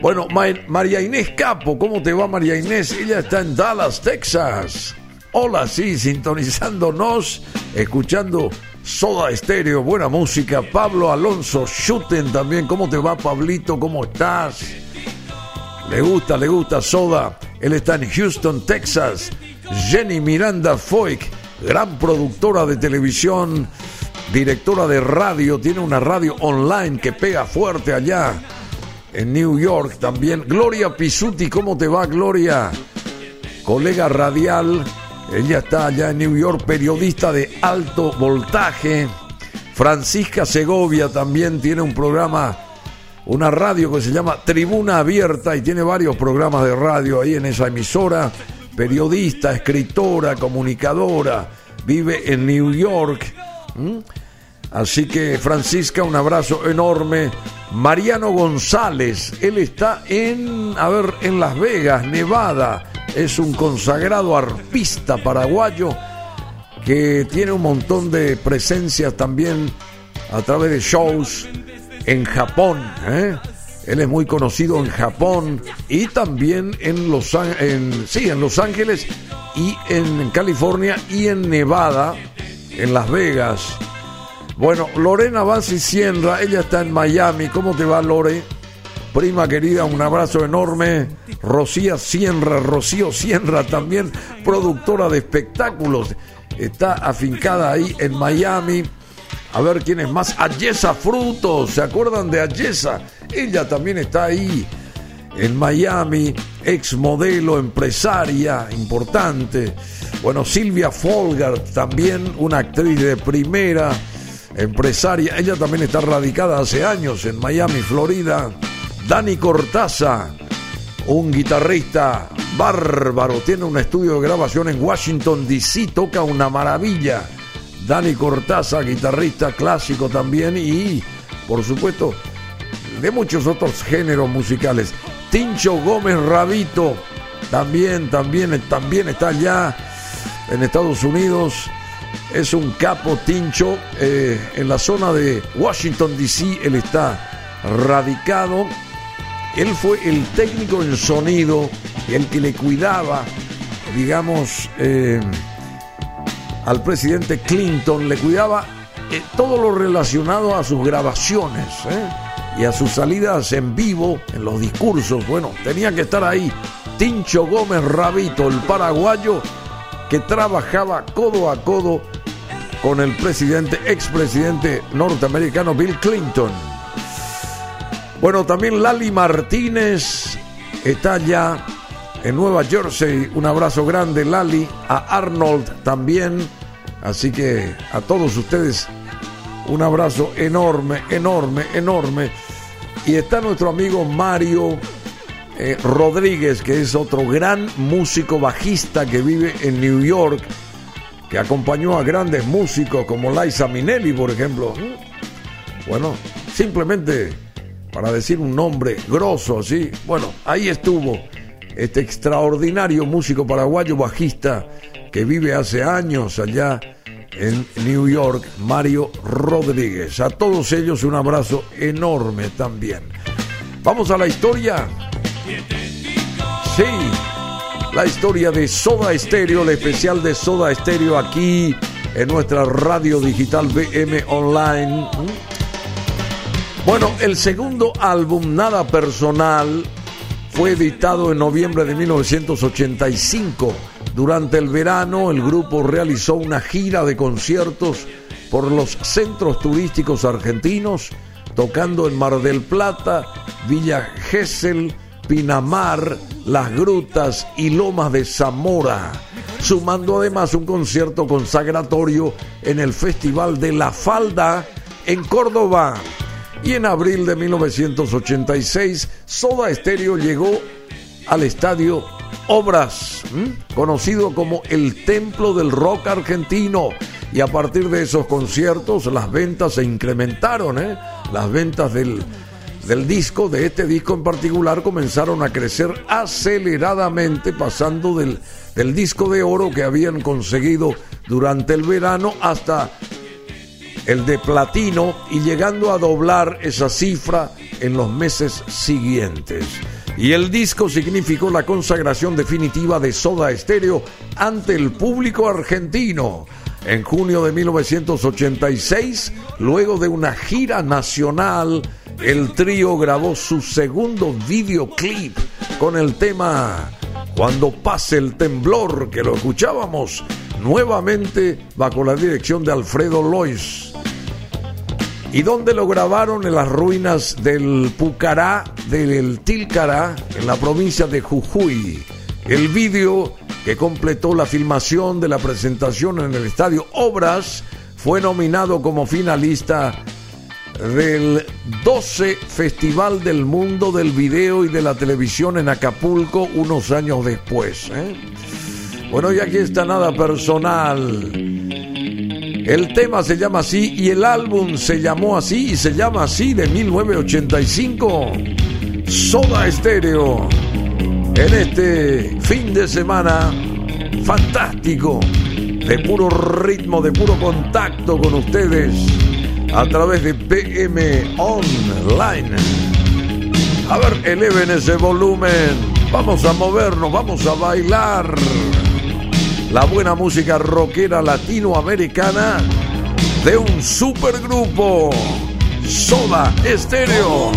Bueno, Ma- María Inés Capo, ¿cómo te va María Inés? Ella está en Dallas, Texas. Hola, sí, sintonizándonos, escuchando Soda Estéreo, buena música. Pablo Alonso Schuten también, ¿cómo te va Pablito? ¿Cómo estás? Le gusta, le gusta Soda. Él está en Houston, Texas. Jenny Miranda Foyk, gran productora de televisión, directora de radio, tiene una radio online que pega fuerte allá en New York también. Gloria Pisuti, ¿cómo te va Gloria? Colega radial, ella está allá en New York, periodista de alto voltaje. Francisca Segovia también tiene un programa una radio que se llama Tribuna Abierta y tiene varios programas de radio ahí en esa emisora. Periodista, escritora, comunicadora, vive en New York. Así que Francisca, un abrazo enorme. Mariano González, él está en, a ver, en Las Vegas, Nevada. Es un consagrado arpista paraguayo que tiene un montón de presencias también a través de shows en Japón. ¿eh? Él es muy conocido en Japón y también en Los, sí, en Los Ángeles y en California y en Nevada, en Las Vegas. Bueno, Lorena Bassi Sienra, ella está en Miami. ¿Cómo te va, Lore? Prima querida, un abrazo enorme. Rocía Sienra, Rocío Sienra también, productora de espectáculos. Está afincada ahí en Miami. A ver quién es más. Ayesa Frutos, ¿se acuerdan de Ayesa? Ella también está ahí en Miami, ex modelo, empresaria importante. Bueno, Silvia Folgar, también una actriz de primera, empresaria. Ella también está radicada hace años en Miami, Florida. Dani Cortaza, un guitarrista bárbaro, tiene un estudio de grabación en Washington, D.C., toca una maravilla. Dani Cortaza, guitarrista clásico también y, por supuesto, de muchos otros géneros musicales. Tincho Gómez Rabito también, también, también está allá en Estados Unidos. Es un capo Tincho eh, en la zona de Washington DC. Él está radicado. Él fue el técnico en sonido, el que le cuidaba, digamos, eh, al presidente Clinton, le cuidaba eh, todo lo relacionado a sus grabaciones y a sus salidas en vivo, en los discursos. Bueno, tenía que estar ahí. Tincho Gómez Rabito, el paraguayo, que trabajaba codo a codo con el presidente, expresidente norteamericano Bill Clinton. Bueno, también Lali Martínez está allá en Nueva Jersey. Un abrazo grande, Lali. A Arnold también. Así que a todos ustedes un abrazo enorme, enorme, enorme. Y está nuestro amigo Mario eh, Rodríguez, que es otro gran músico bajista que vive en New York, que acompañó a grandes músicos como Liza Minnelli, por ejemplo. Bueno, simplemente para decir un nombre grosso, ¿sí? Bueno, ahí estuvo este extraordinario músico paraguayo bajista que vive hace años allá en New York, Mario Rodríguez. A todos ellos un abrazo enorme también. Vamos a la historia. Sí, la historia de Soda Stereo, el especial de Soda Stereo aquí en nuestra radio digital BM Online. Bueno, el segundo álbum, Nada Personal, fue editado en noviembre de 1985 durante el verano, el grupo realizó una gira de conciertos por los centros turísticos argentinos, tocando en Mar del Plata, Villa Gesell, Pinamar, Las Grutas y Lomas de Zamora, sumando además un concierto consagratorio en el Festival de la Falda en Córdoba. Y en abril de 1986, Soda Stereo llegó al estadio Obras, conocido como el Templo del Rock Argentino. Y a partir de esos conciertos las ventas se incrementaron, ¿eh? las ventas del, del disco, de este disco en particular, comenzaron a crecer aceleradamente, pasando del, del disco de oro que habían conseguido durante el verano hasta el de platino y llegando a doblar esa cifra en los meses siguientes y el disco significó la consagración definitiva de Soda Stereo ante el público argentino. En junio de 1986, luego de una gira nacional, el trío grabó su segundo videoclip con el tema Cuando pase el temblor, que lo escuchábamos nuevamente bajo la dirección de Alfredo Lois y donde lo grabaron en las ruinas del Pucará, del Tilcará, en la provincia de Jujuy. El vídeo que completó la filmación de la presentación en el estadio Obras fue nominado como finalista del 12 Festival del Mundo del Video y de la Televisión en Acapulco unos años después. ¿eh? Bueno, y aquí está nada personal. El tema se llama así y el álbum se llamó así y se llama así de 1985. Soda Stereo. En este fin de semana fantástico, de puro ritmo, de puro contacto con ustedes a través de PM Online. A ver, eleven ese volumen. Vamos a movernos, vamos a bailar la buena música rockera latinoamericana de un supergrupo, Soda Estéreo.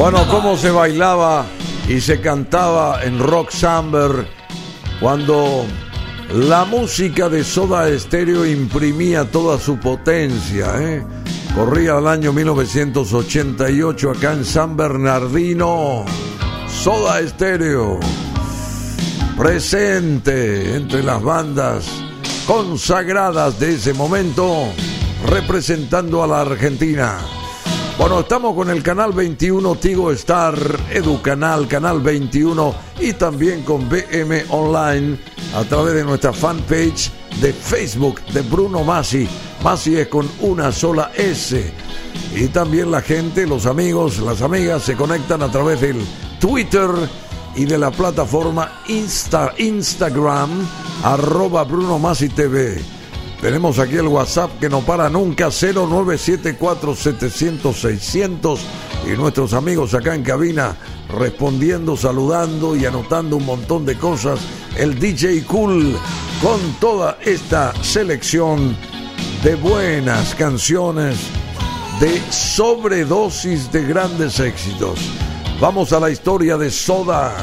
Bueno, cómo se bailaba y se cantaba en Rock Samber cuando la música de Soda Stereo imprimía toda su potencia. ¿eh? Corría el año 1988 acá en San Bernardino. Soda Stereo presente entre las bandas consagradas de ese momento representando a la Argentina. Bueno, estamos con el canal 21 Tigo Star, Edu Canal, Canal 21 y también con BM Online a través de nuestra fanpage de Facebook de Bruno Masi. Masi es con una sola S. Y también la gente, los amigos, las amigas se conectan a través del Twitter y de la plataforma Insta, Instagram, arroba Bruno Masi TV. Tenemos aquí el WhatsApp que no para nunca, 0974-700-600. Y nuestros amigos acá en cabina respondiendo, saludando y anotando un montón de cosas. El DJ Cool con toda esta selección de buenas canciones, de sobredosis de grandes éxitos. Vamos a la historia de Soda.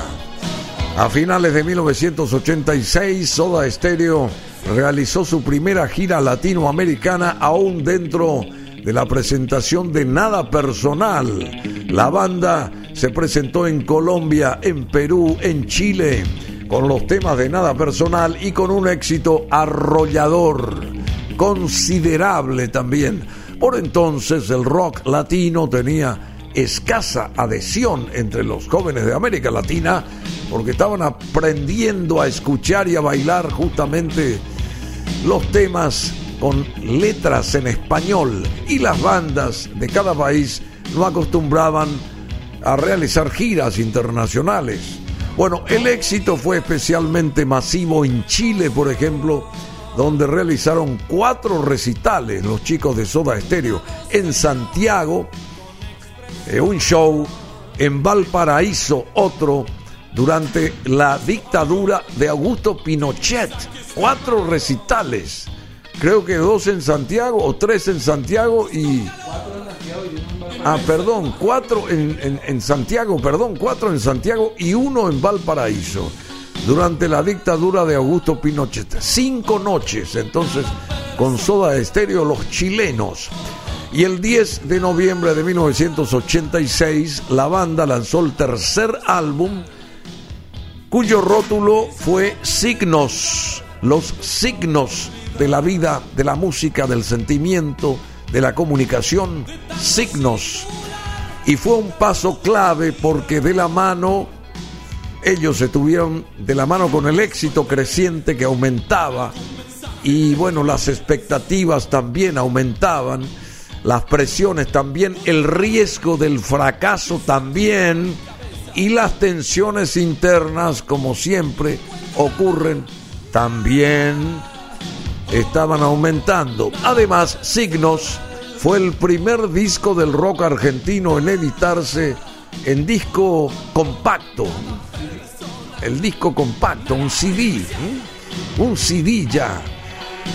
A finales de 1986, Soda Stereo realizó su primera gira latinoamericana aún dentro de la presentación de Nada Personal. La banda se presentó en Colombia, en Perú, en Chile, con los temas de Nada Personal y con un éxito arrollador, considerable también. Por entonces el rock latino tenía escasa adhesión entre los jóvenes de América Latina porque estaban aprendiendo a escuchar y a bailar justamente los temas con letras en español y las bandas de cada país no acostumbraban a realizar giras internacionales. Bueno, el éxito fue especialmente masivo en Chile, por ejemplo, donde realizaron cuatro recitales los chicos de Soda Stereo. En Santiago, eh, un show. En Valparaíso, otro. Durante la dictadura de Augusto Pinochet cuatro recitales. Creo que dos en Santiago o tres en Santiago y... Ah, perdón, cuatro en, en, Santiago, perdón, cuatro en Santiago y uno en Valparaíso. Durante la dictadura de Augusto Pinochet. Cinco noches, entonces, con Soda Estéreo, los chilenos. Y el 10 de noviembre de 1986, la banda lanzó el tercer álbum, cuyo rótulo fue Signos los signos de la vida, de la música, del sentimiento, de la comunicación, signos. Y fue un paso clave porque de la mano, ellos se tuvieron de la mano con el éxito creciente que aumentaba y bueno, las expectativas también aumentaban, las presiones también, el riesgo del fracaso también y las tensiones internas como siempre ocurren también estaban aumentando. Además, Signos fue el primer disco del rock argentino en editarse en disco compacto. El disco compacto, un CD. Un CD ya.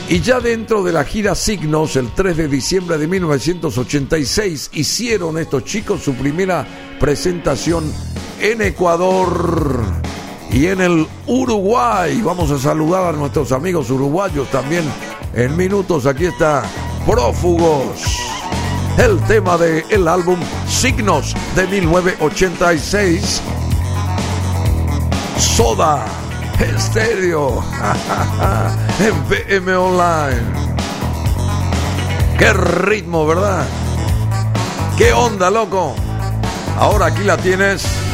Y ya dentro de la gira Signos, el 3 de diciembre de 1986, hicieron estos chicos su primera presentación en Ecuador y en el Uruguay. Vamos a saludar a nuestros amigos uruguayos también en minutos. Aquí está Prófugos, el tema del el álbum Signos de 1986. Soda Estéreo en PM Online. Qué ritmo, ¿verdad? Qué onda, loco. Ahora aquí la tienes.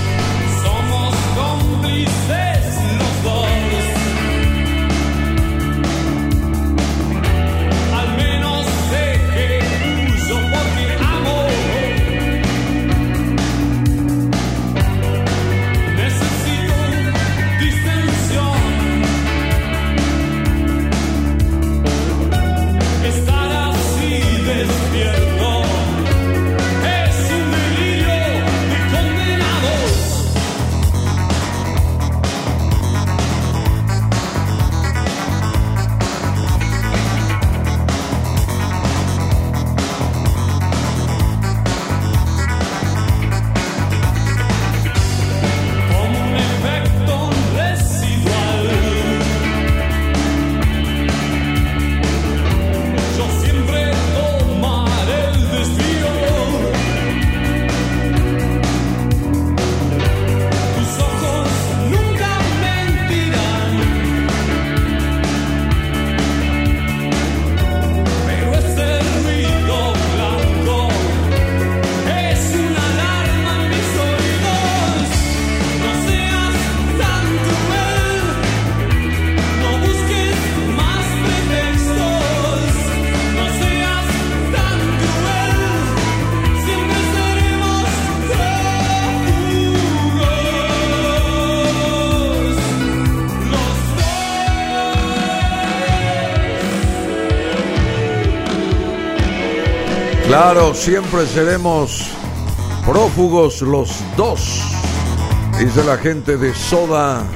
Claro, siempre seremos prófugos los dos, dice la gente de Soda.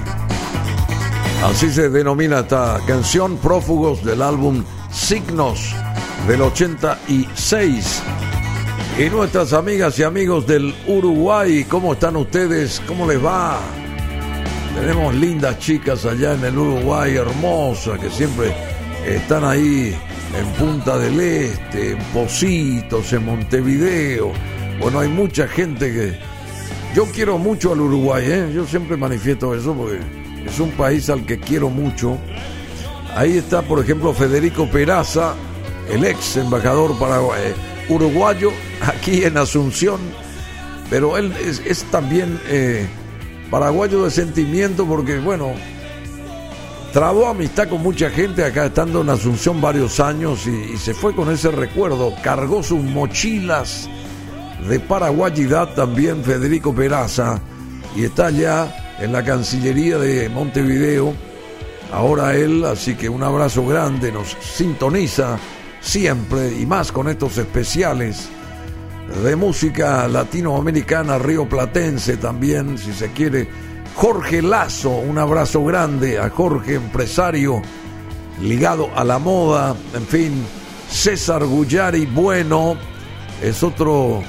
Así se denomina esta canción, prófugos del álbum Signos del 86. Y nuestras amigas y amigos del Uruguay, ¿cómo están ustedes? ¿Cómo les va? Tenemos lindas chicas allá en el Uruguay, hermosas, que siempre están ahí en Punta del Este, en Positos, en Montevideo. Bueno, hay mucha gente que... Yo quiero mucho al Uruguay, ¿eh? yo siempre manifiesto eso porque es un país al que quiero mucho. Ahí está, por ejemplo, Federico Peraza, el ex embajador paraguay, uruguayo, aquí en Asunción, pero él es, también eh, paraguayo de sentimiento porque, bueno, Trabó amistad con mucha gente acá estando en Asunción varios años y, se fue con ese recuerdo. Cargó sus mochilas de paraguayidad también Federico Peraza y está allá en la Cancillería de Montevideo. Ahora él, así que un abrazo grande, nos sintoniza siempre y más con estos especiales de música latinoamericana, río platense también, si se quiere Jorge Lazo, un abrazo grande a Jorge, empresario ligado a la moda, en fin, César Gullari, bueno, es otro,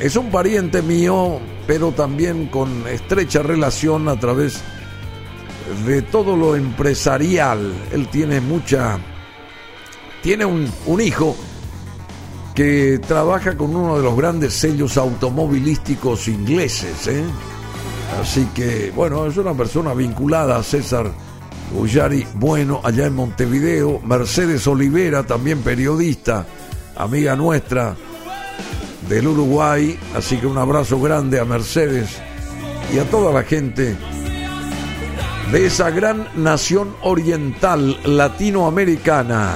es un pariente mío, pero también con estrecha relación a través de todo lo empresarial. Él tiene mucha, tiene un, un hijo que trabaja con uno de los grandes sellos automovilísticos ingleses, ¿eh? Así que, bueno, es una persona vinculada a César Ullari Bueno, allá en Montevideo. Mercedes Olivera, también periodista, amiga nuestra del Uruguay. Así que un abrazo grande a Mercedes y a toda la gente de esa gran nación oriental latinoamericana.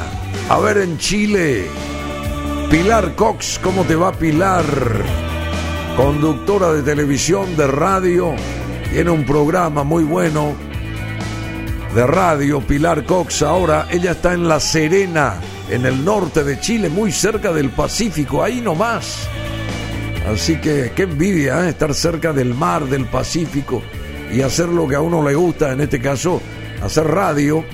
A ver en Chile, Pilar Cox, ¿cómo te va Pilar? Conductora de televisión, de radio, tiene un programa muy bueno. de radio, Pilar Cox. Ahora ella está en La Serena, en el norte de Chile, muy cerca del Pacífico, ahí nomás. Así que qué envidia ¿eh? estar cerca del mar, del Pacífico y hacer lo que a uno le gusta, en este caso, hacer radio.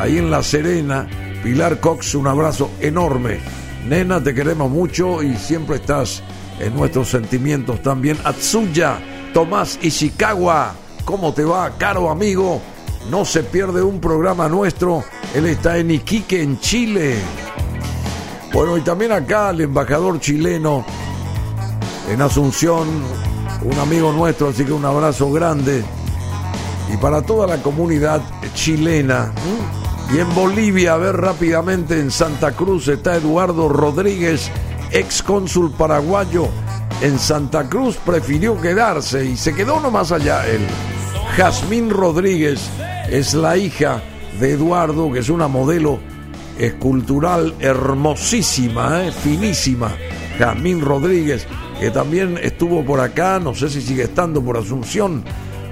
Ahí en La Serena, Pilar Cox, un abrazo enorme. Nena, te queremos mucho y siempre estás en nuestros sentimientos también. Atsuya, Tomás Ishikawa, ¿cómo te va, caro amigo? No se pierde un programa nuestro. Él está en Iquique, en Chile. Bueno, y también acá el embajador chileno en Asunción, un amigo nuestro, así que un abrazo grande. Y para toda la comunidad chilena. Y en Bolivia, a ver rápidamente, en Santa Cruz está Eduardo Rodríguez, ex cónsul paraguayo. En Santa Cruz prefirió quedarse y se quedó nomás allá él. Jazmín Rodríguez es la hija de Eduardo, que es una modelo escultural hermosísima, ¿eh? finísima. Jazmín Rodríguez, que también estuvo por acá, no sé si sigue estando por Asunción.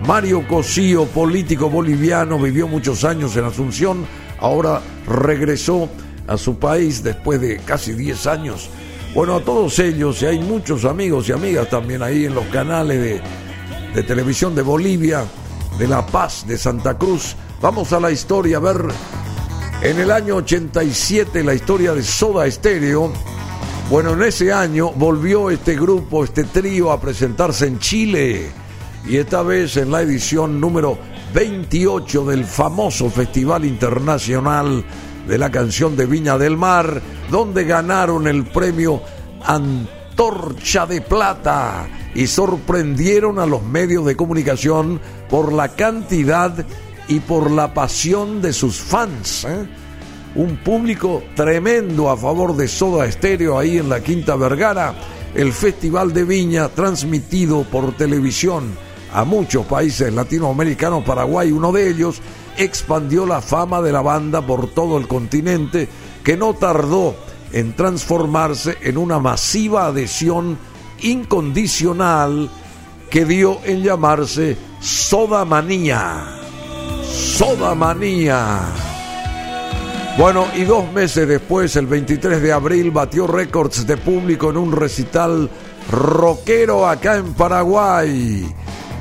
Mario Cosío, político boliviano, vivió muchos años en Asunción, ahora regresó a su país después de casi 10 años. Bueno, a todos ellos, y hay muchos amigos y amigas también ahí en los canales de, televisión de Bolivia, de La Paz, de Santa Cruz. Vamos a la historia, a ver, en el año 87 la historia de Soda Stereo. Bueno, en ese año volvió este grupo, este trío a presentarse en Chile y esta vez en la edición número 28 del famoso Festival Internacional de la Canción de Viña del Mar, donde ganaron el premio Antorcha de Plata y sorprendieron a los medios de comunicación por la cantidad y por la pasión de sus fans. ¿eh? Un público tremendo a favor de Soda Stereo ahí en la Quinta Vergara, el Festival de Viña transmitido por televisión a muchos países latinoamericanos, Paraguay uno de ellos, expandió la fama de la banda por todo el continente, que no tardó en transformarse en una masiva adhesión incondicional que dio en llamarse Soda Manía. Soda Manía. Bueno, y dos meses después, el 23 de abril, batió récords de público en un recital rockero acá en Paraguay.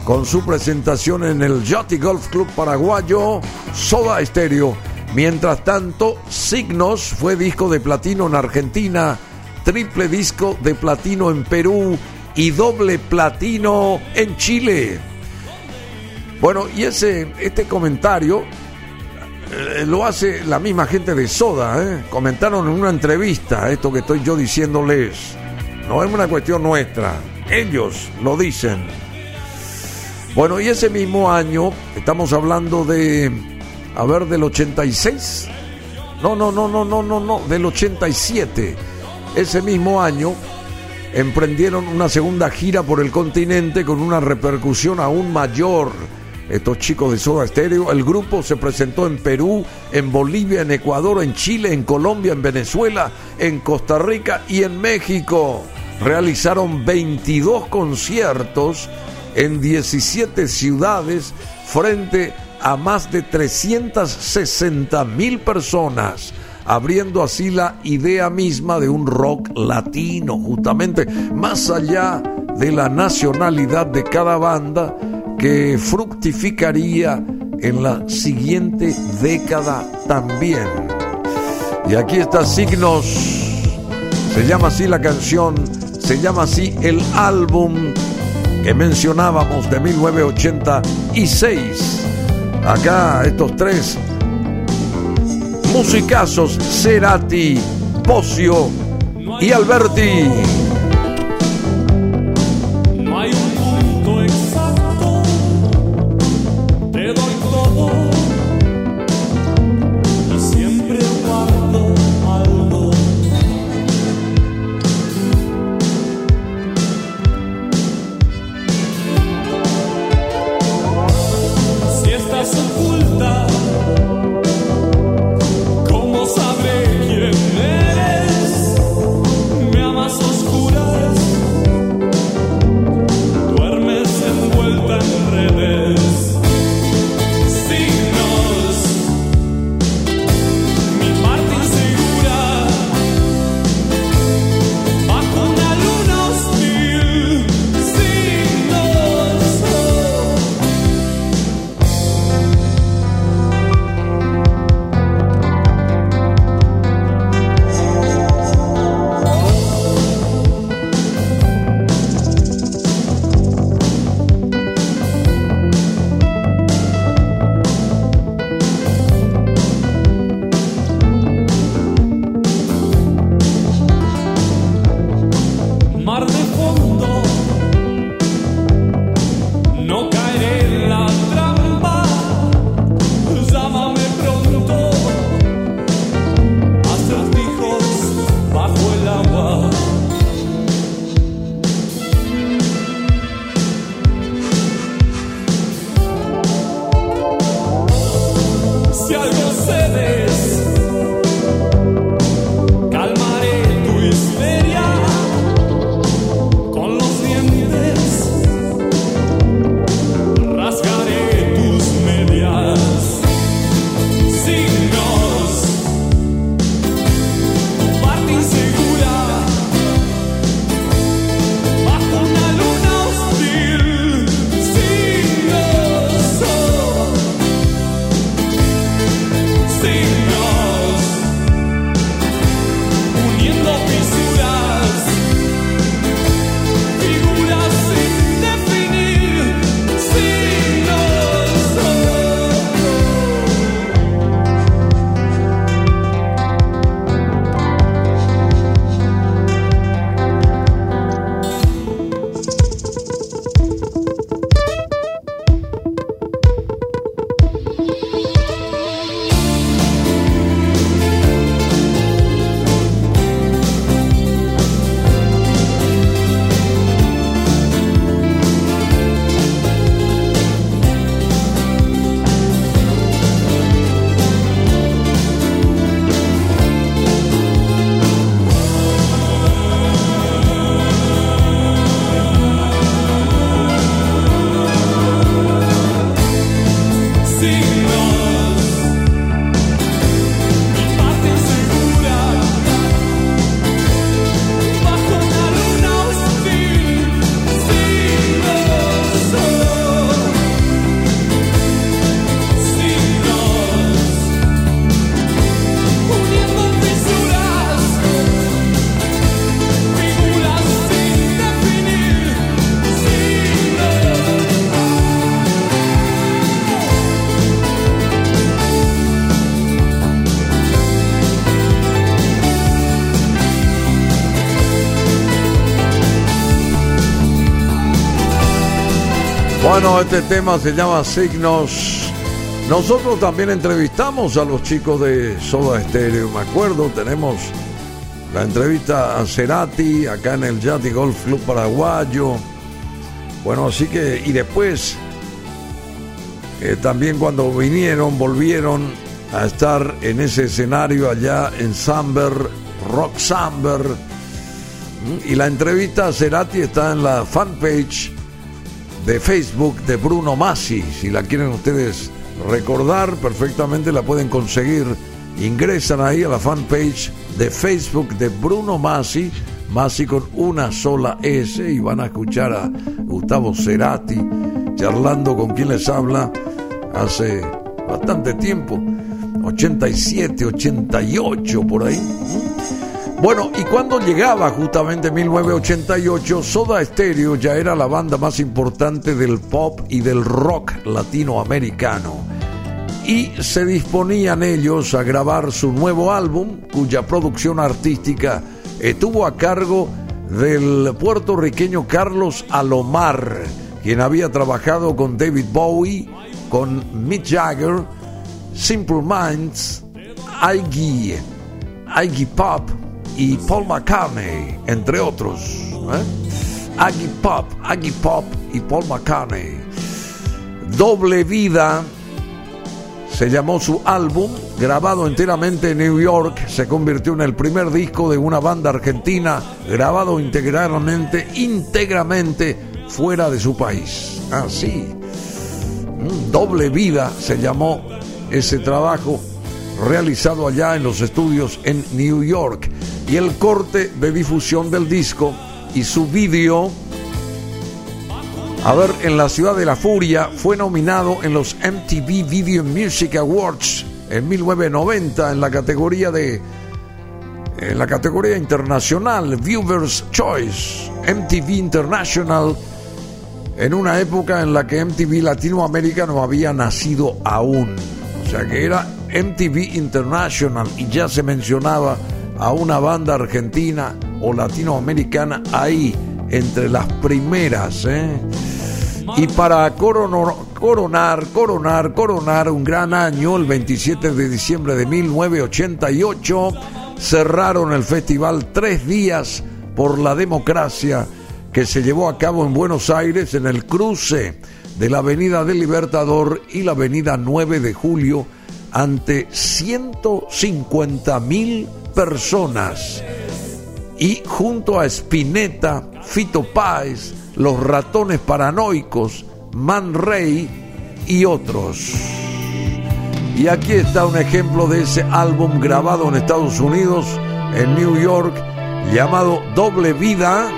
Con su presentación en el Yachty Golf Club paraguayo, Soda Stereo. Mientras tanto, Signos fue disco de platino en Argentina, triple disco de platino en Perú y doble platino en Chile. Bueno, y ese, este comentario eh, lo hace la misma gente de Soda. ¿eh? Comentaron en una entrevista esto que estoy yo diciéndoles. No es una cuestión nuestra. Ellos lo dicen. Bueno, y ese mismo año, estamos hablando de, a ver, del 86. No, no, no, no, no, no, no, del 87. Ese mismo año emprendieron una segunda gira por el continente con una repercusión aún mayor. Estos chicos de Soda Stereo, el grupo se presentó en Perú, en Bolivia, en Ecuador, en Chile, en Colombia, en Venezuela, en Costa Rica y en México. Realizaron 22 conciertos en 17 ciudades frente a más de 360 mil personas, abriendo así la idea misma de un rock latino, justamente más allá de la nacionalidad de cada banda que fructificaría en la siguiente década también. Y aquí está Signos, se llama así la canción, se llama así el álbum que mencionábamos de 1986. Acá estos tres musicazos, Cerati, Pocio y Alberti. Este tema se llama Signos. Nosotros también entrevistamos a los chicos de Soda Stereo, me acuerdo, tenemos la entrevista a Cerati acá en el Yati Golf Club Paraguayo. Bueno, así que, y después, eh, también cuando vinieron, volvieron a estar en ese escenario allá en Samber, Rock Samber. Y la entrevista a Cerati está en la fanpage de Facebook de Bruno Masi. Si la quieren ustedes recordar perfectamente, la pueden conseguir. Ingresan ahí a la fanpage de Facebook de Bruno Masi, Masi con una sola S, y van a escuchar a Gustavo Cerati charlando con quien les habla hace bastante tiempo, 87, 88 por ahí. Bueno, y cuando llegaba justamente 1988, Soda Stereo ya era la banda más importante del pop y del rock latinoamericano. Y se disponían ellos a grabar su nuevo álbum, cuya producción artística estuvo a cargo del puertorriqueño Carlos Alomar, quien había trabajado con David Bowie, con Mick Jagger, Simple Minds, Iggy, Iggy Pop, y Paul McCartney, entre otros. ¿eh? Aggie Pop, Aggie Pop y Paul McCartney. Doble Vida se llamó su álbum, grabado enteramente en New York, se convirtió en el primer disco de una banda argentina grabado integralmente, íntegramente fuera de su país. Así. Mm, Doble Vida se llamó ese trabajo realizado allá en los estudios en New York y el corte de difusión del disco y su vídeo, a ver, en la ciudad de la furia, fue nominado en los MTV Video Music Awards en 1990 en la categoría de en la categoría internacional Viewers Choice MTV International en una época en la que MTV Latinoamérica no había nacido aún. O sea que era MTV International y ya se mencionaba a una banda argentina o latinoamericana ahí, entre las primeras. ¿eh? Y para coronar, coronar, coronar, coronar un gran año, el 27 de diciembre de 1988, cerraron el festival Tres Días por la Democracia que se llevó a cabo en Buenos Aires en el cruce de la Avenida del Libertador y la Avenida 9 de Julio ante 150 mil personas. Y junto a Spinetta, Fito Páez, Los Ratones Paranoicos, Man Ray y otros. Y aquí está un ejemplo de ese álbum grabado en Estados Unidos, en New York, llamado Doble Vida,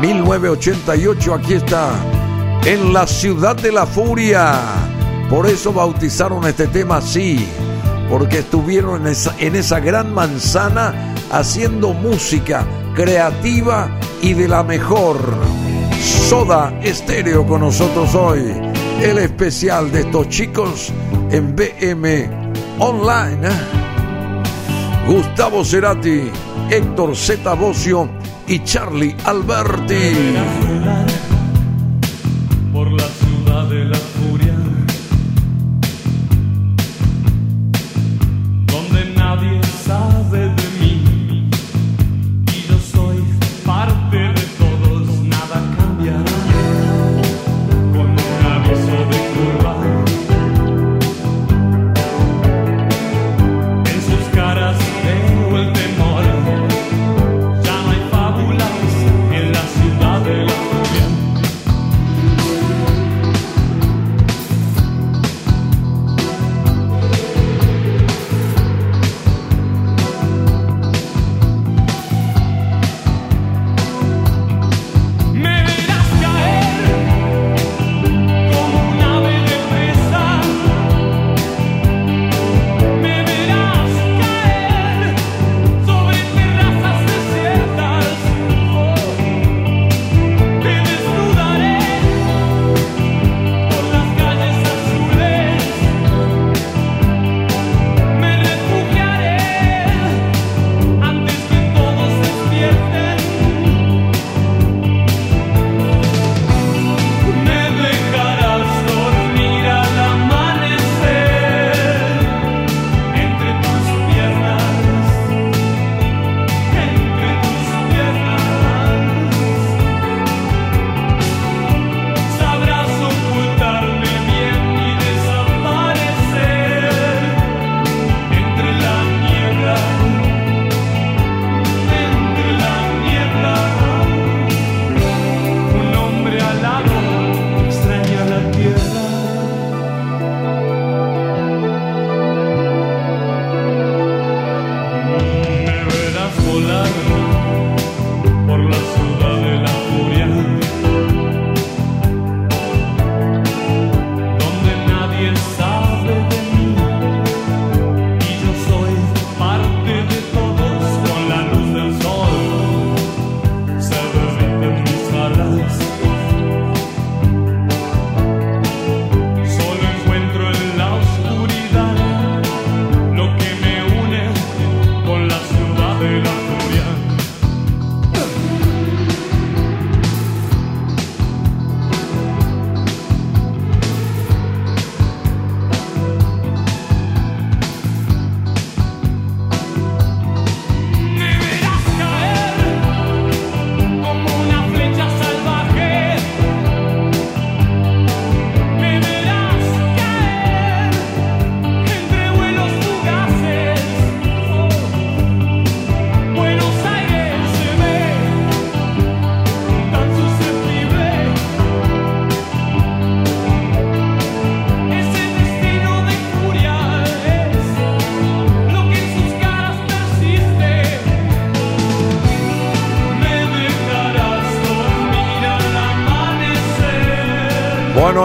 1988. Aquí está, en la ciudad de la furia. Por eso bautizaron este tema así porque estuvieron en esa, en esa gran manzana haciendo música creativa y de la mejor. Soda Estéreo con nosotros hoy. El especial de estos chicos en BM Online. Gustavo Cerati, Héctor Z. Bocio y Charlie Alberti. Por la ciudad de la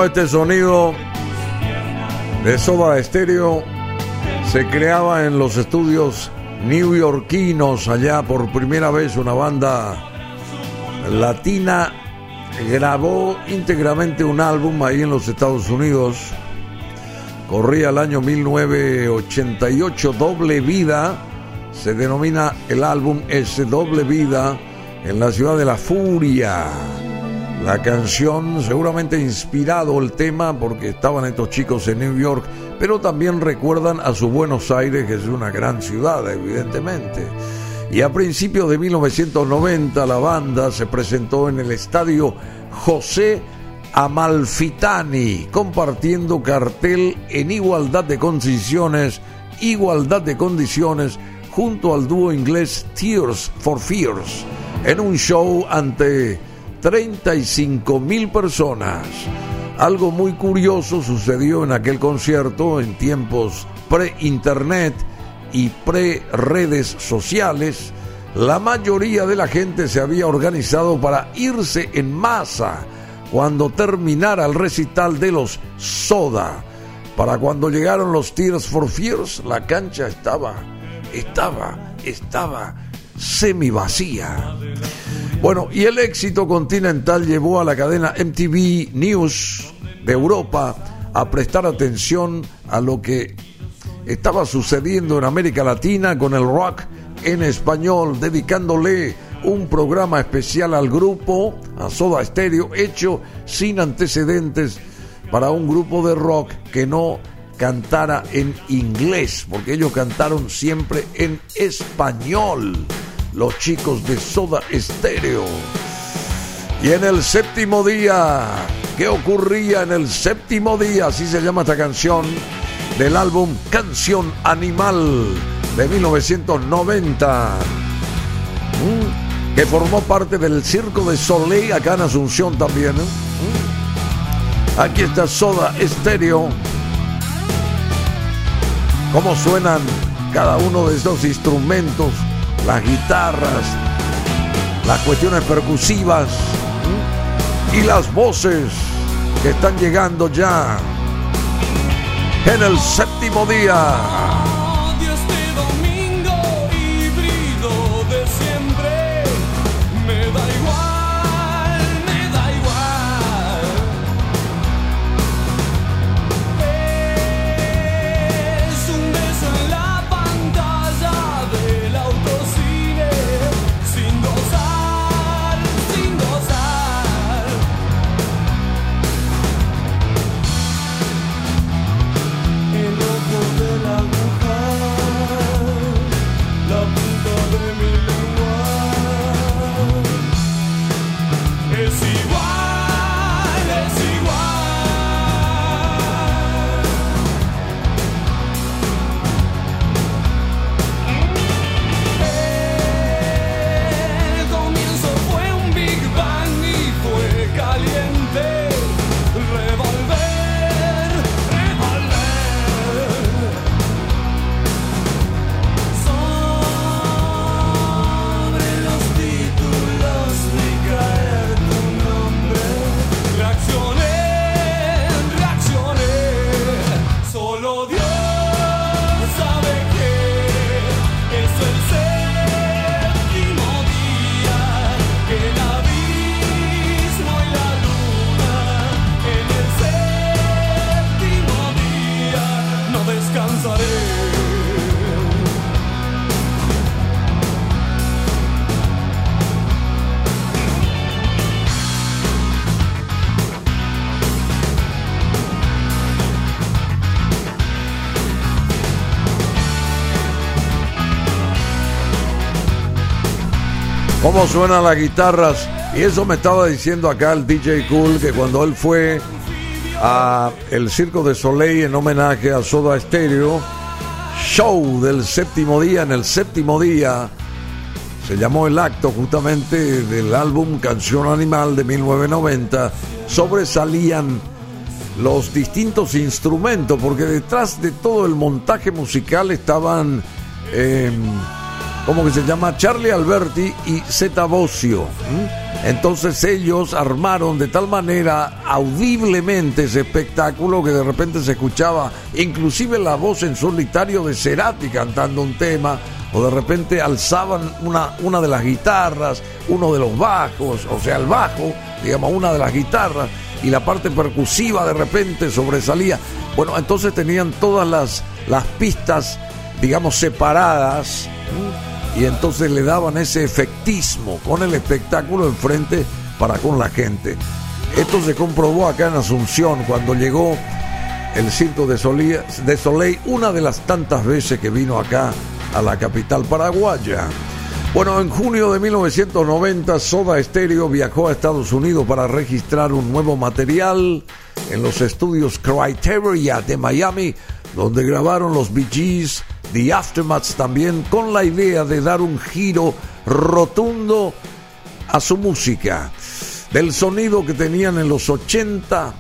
Este sonido de Soda Stereo se creaba en los estudios newyorkinos. Allá por primera vez una banda latina grabó íntegramente un álbum ahí en los Estados Unidos. Corría el año 1988, Doble Vida. Se denomina el álbum ese Doble Vida en la ciudad de La Furia. La canción seguramente inspirado el tema porque estaban estos chicos en New York, pero también recuerdan a su Buenos Aires, que es una gran ciudad, evidentemente. Y a principios de 1990 la banda se presentó en el estadio José Amalfitani, compartiendo cartel en igualdad de condiciones, igualdad de condiciones, junto al dúo inglés Tears for Fears, en un show ante 35 mil personas. Algo muy curioso sucedió en aquel concierto en tiempos pre-internet y pre-redes sociales. La mayoría de la gente se había organizado para irse en masa cuando terminara el recital de los Soda. Para cuando llegaron los Tears for Fears, la cancha estaba, estaba, estaba semi vacía. Bueno, y el éxito continental llevó a la cadena MTV News de Europa a prestar atención a lo que estaba sucediendo en América Latina con el rock en español, dedicándole un programa especial al grupo, a Soda Stereo, hecho sin antecedentes para un grupo de rock que no cantara en inglés, porque ellos cantaron siempre en español los chicos de Soda Stereo. Y en el séptimo día, ¿qué ocurría en el séptimo día? Así se llama esta canción del álbum Canción Animal de 1990, mm, que formó parte del Circo de Soleil acá en Asunción también. ¿eh? Mm. Aquí está Soda Stereo. ¿Cómo suenan cada uno de estos instrumentos? Las guitarras, las cuestiones percusivas y las voces que están llegando ya en el séptimo día. Cómo suenan las guitarras. Y eso me estaba diciendo acá el DJ Cool que cuando él fue a el Circo de Soleil en homenaje a Soda Stereo, show del séptimo día, en el séptimo día, se llamó el acto justamente del álbum Canción Animal de 1990, sobresalían los distintos instrumentos, porque detrás de todo el montaje musical estaban... Em, ¿cómo que se llama? Charlie Alberti y Zeta. Entonces ellos armaron de tal manera audiblemente ese espectáculo que de repente se escuchaba inclusive la voz en solitario de Cerati cantando un tema o de repente alzaban una, una de las guitarras, uno de los bajos, o sea, el bajo, digamos, una de las guitarras y la parte percusiva de repente sobresalía. Bueno, entonces tenían todas las, las pistas, digamos, separadas y entonces le daban ese efectismo con el espectáculo enfrente para con la gente. Esto se comprobó acá en Asunción cuando llegó el circo de, de Soleil, una de las tantas veces que vino acá a la capital paraguaya. Bueno, en junio de 1990 Soda Stereo viajó a Estados Unidos para registrar un nuevo material en los estudios Criteria de Miami, donde grabaron los Bee Gees, The Aftermaths también, con la idea de dar un giro rotundo a su música. Del sonido que tenían en los 80,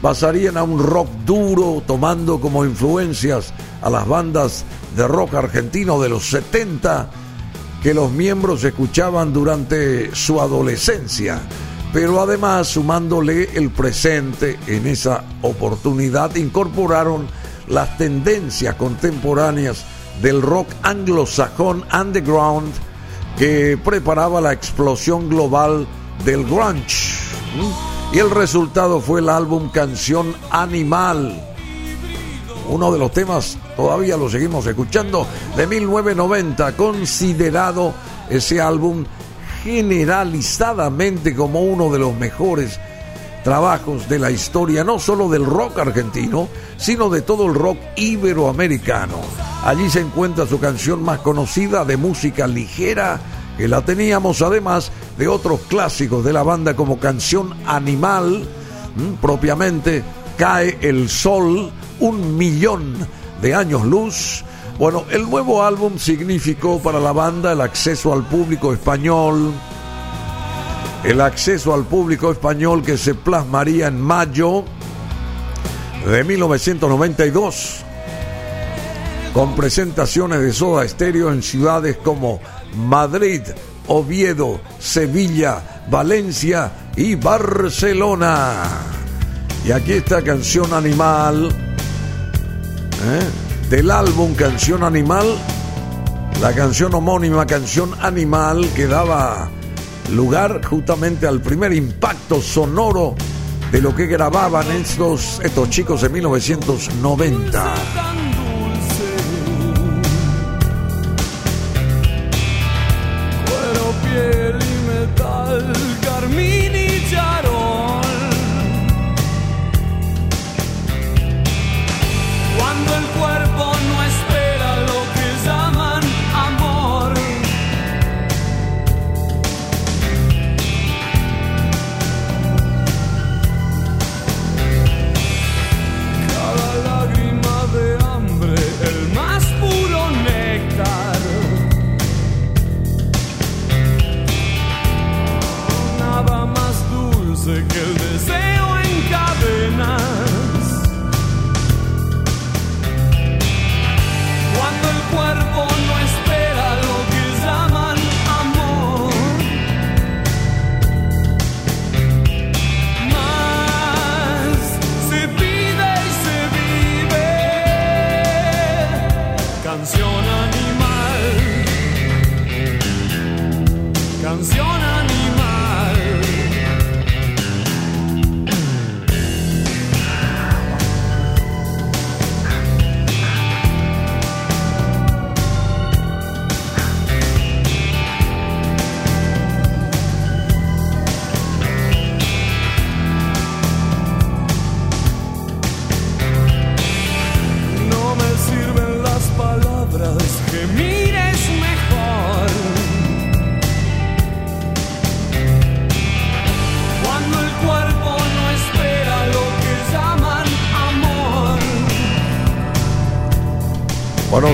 pasarían a un rock duro, tomando como influencias a las bandas de rock argentino de los 70 que los miembros escuchaban durante su adolescencia, pero además sumándole el presente en esa oportunidad incorporaron las tendencias contemporáneas del rock anglosajón underground que preparaba la explosión global del grunge. Y el resultado fue el álbum Canción Animal, uno de los temas, todavía lo seguimos escuchando, de 1990, considerado ese álbum generalizadamente como uno de los mejores trabajos de la historia, no solo del rock argentino, sino de todo el rock iberoamericano. Allí se encuentra su canción más conocida de música ligera, que la teníamos además de otros clásicos de la banda como Canción Animal, propiamente Cae el Sol, un millón de años luz. Bueno, el nuevo álbum significó para la banda el acceso al público español, el acceso al público español que se plasmaría en mayo de 1992 con presentaciones de Soda Stereo en ciudades como Madrid, Oviedo, Sevilla, Valencia y Barcelona. Y aquí está Canción Animal, ¿eh? del álbum Canción Animal, la canción homónima Canción Animal que daba lugar justamente al primer impacto sonoro de lo que grababan estos, estos chicos en 1990.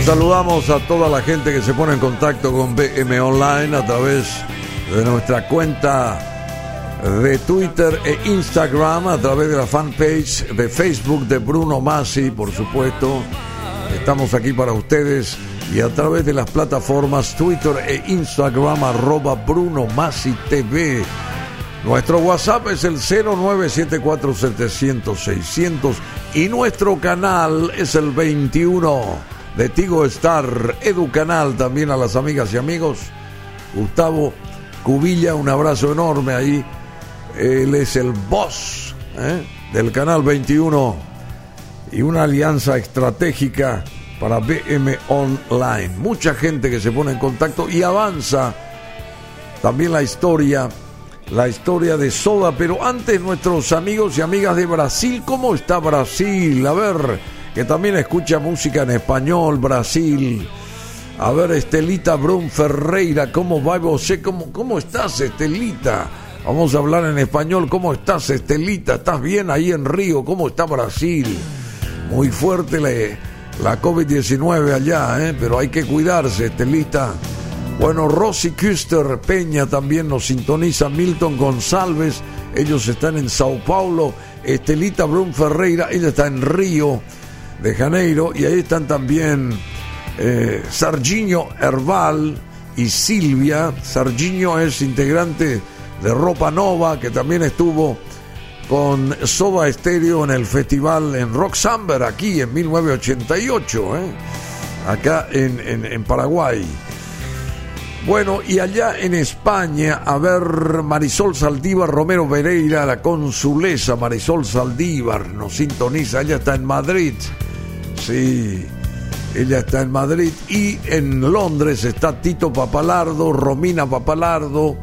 Saludamos a toda la gente que se pone en contacto con BM Online a través de nuestra cuenta de Twitter e Instagram, a través de la fanpage de Facebook de Bruno Masi, por supuesto. Estamos aquí para ustedes y a través de las plataformas Twitter e Instagram arroba Bruno Masi TV. Nuestro WhatsApp es el 0974-700-600 y nuestro canal es el 21 de Tigo Star, Edu Canal también a las amigas y amigos. Gustavo Cubilla, un abrazo enorme ahí. Él es el boss ¿eh? del canal 21 y una alianza estratégica para BM Online. Mucha gente que se pone en contacto y avanza también la historia, la historia de Soda. Pero antes nuestros amigos y amigas de Brasil, ¿cómo está Brasil? A ver, que también escucha música en español, Brasil. A ver, Estelita Brun Ferreira, ¿cómo va vos? ¿Cómo, ¿Cómo estás, Estelita? Vamos a hablar en español. ¿Cómo estás, Estelita? ¿Estás bien ahí en Río? ¿Cómo está Brasil? Muy fuerte la, la COVID-19 allá, ¿eh? pero hay que cuidarse, Estelita. Bueno, Rosy Küster Peña también nos sintoniza, Milton González, ellos están en Sao Paulo, Estelita Brun Ferreira, ella está en Río de Janeiro, y ahí están también eh, Sarginho y Silvia. Sarginho es integrante de Ropa Nova, que también estuvo con Soda Stereo en el festival en Rock Samber, aquí en 1988, ¿eh? acá en, en, en Paraguay. Bueno, y allá en España, a ver, Marisol Saldívar, Romero Pereira, la consulesa Marisol Saldívar, nos sintoniza, ella está en Madrid. Sí, ella está en Madrid y en Londres está Tito Papalardo, Romina Papalardo.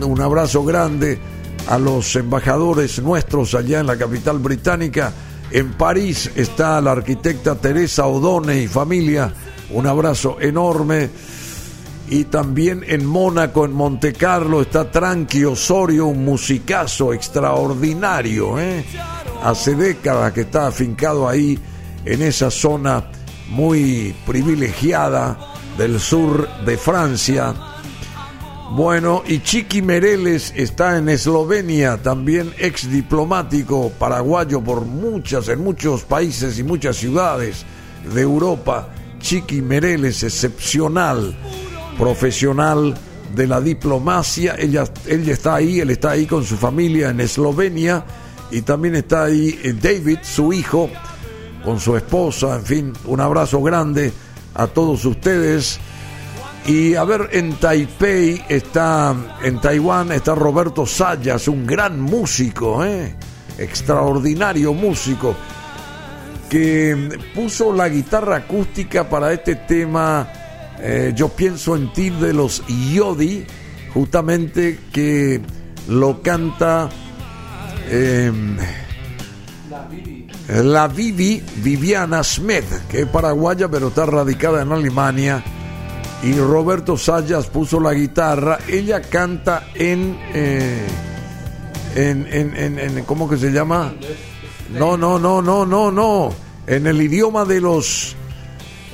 Un abrazo grande a los embajadores nuestros allá en la capital británica. En París está la arquitecta Teresa Odone y familia. Un abrazo enorme. Y también en Mónaco, en Monte Carlo, está Tranqui Osorio, un musicazo extraordinario. ¿eh? Hace décadas que está afincado ahí, en esa zona muy privilegiada del sur de Francia. Bueno, y Chiqui Mereles está en Eslovenia, también ex diplomático paraguayo por muchas, en muchos países y muchas ciudades de Europa. Chiqui Mereles, excepcional, profesional de la diplomacia. Ella, ella está ahí, él está ahí con su familia en Eslovenia. Y también está ahí eh, David, su hijo, con su esposa. En fin, un abrazo grande a todos ustedes. Y a ver, en Taipei está, en Taiwán está Roberto Sayas, un gran músico, ¿eh? extraordinario músico, que puso la guitarra acústica para este tema, eh, Yo pienso en ti de los Yodi, justamente que lo canta eh, la Vivi Viviana Smith, que es paraguaya pero está radicada en Alemania y Roberto Sayas puso la guitarra. Ella canta en, eh, en, en, en, ¿cómo que se llama? No, no, no, no, no, no. En el idioma de los,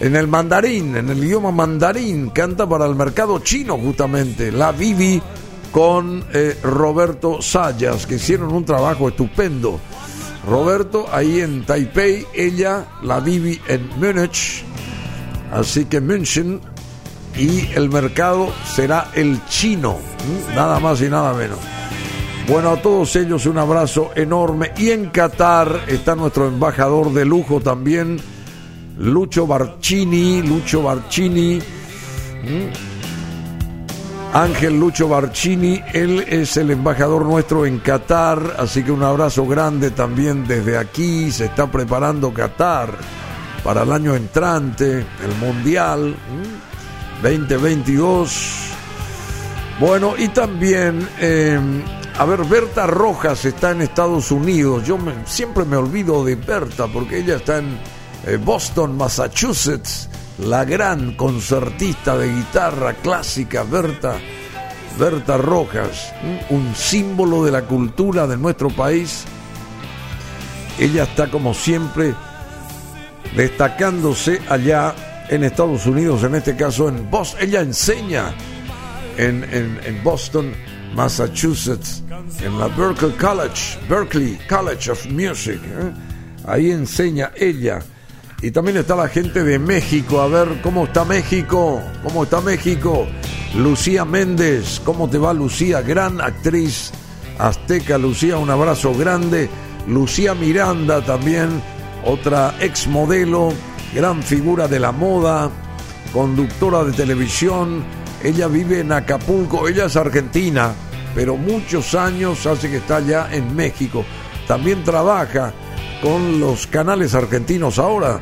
en el mandarín, en el idioma mandarín, canta para el mercado chino justamente. La Vivi con eh, Roberto Sayas, que hicieron un trabajo estupendo. Roberto ahí en Taipei, ella, la Vivi en Múnich. Así que München y el mercado será el chino, nada más y nada menos. Bueno, a todos ellos un abrazo enorme. Y en Qatar está nuestro embajador de lujo también, Lucho Barcini, Lucho Barcini. Ángel Lucho Barcini, él es el embajador nuestro en Qatar, así que un abrazo grande también desde aquí. Se está preparando Qatar para el año entrante, el Mundial. 2022. Bueno, y también, eh, a ver, Berta Rojas está en Estados Unidos. Yo me, siempre me olvido de Berta porque ella está en eh, Boston, Massachusetts. La gran concertista de guitarra clásica, Berta, Berta Rojas, un símbolo de la cultura de nuestro país. Ella está como siempre destacándose allá en Estados Unidos, en este caso en Boston. Ella enseña en, en, en, Boston, Massachusetts, en la Berkeley College, Berkeley College of Music. ¿eh? Ahí enseña ella. Y también está la gente de México. A ver cómo está México. ¿Cómo está México? Lucía Méndez. ¿Cómo te va Lucía? Gran actriz azteca. Lucía, un abrazo grande. Lucía Miranda también. Otra ex modelo. Gran figura de la moda. Conductora de televisión. Ella vive en Acapulco. Ella es argentina. Pero muchos años hace que está allá en México. También trabaja con los canales argentinos ahora.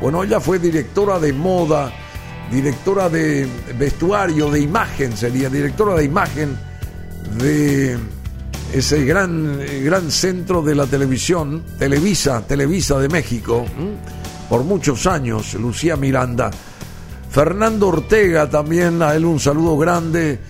Bueno, ella fue directora de moda, directora de vestuario, de imagen sería, directora de imagen de ese gran, gran centro de la televisión, Televisa, Televisa de México, por muchos años, Lucía Miranda. Fernando Ortega también, a él un saludo grande.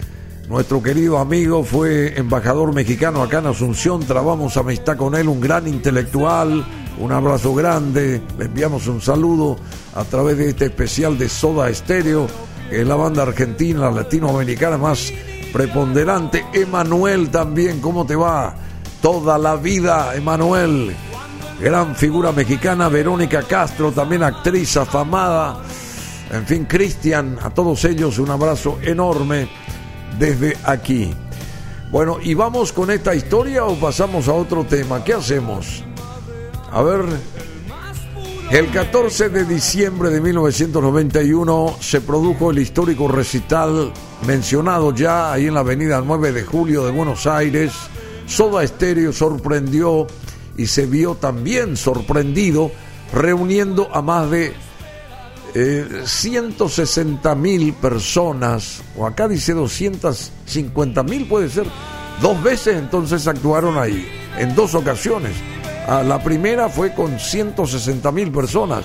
Nuestro querido amigo fue embajador mexicano acá en Asunción, trabamos amistad con él, un gran intelectual, un abrazo grande, le enviamos un saludo a través de este especial de Soda Estéreo, que es la banda argentina, latinoamericana más preponderante. Emanuel también, ¿cómo te va? Toda la vida, Emanuel. Gran figura mexicana, Verónica Castro, también actriz afamada. En fin, Cristian, a todos ellos un abrazo enorme desde aquí. Bueno, ¿y vamos con esta historia o pasamos a otro tema? ¿Qué hacemos? A ver, el 14 de diciembre de 1991 se produjo el histórico recital mencionado ya ahí en la avenida 9 de julio de Buenos Aires. Soda Estéreo sorprendió y se vio también sorprendido reuniendo a más de 160 eh, mil personas, o acá dice 250 mil, puede ser, dos veces entonces actuaron ahí, en dos ocasiones. Ah, la primera fue con 160 mil personas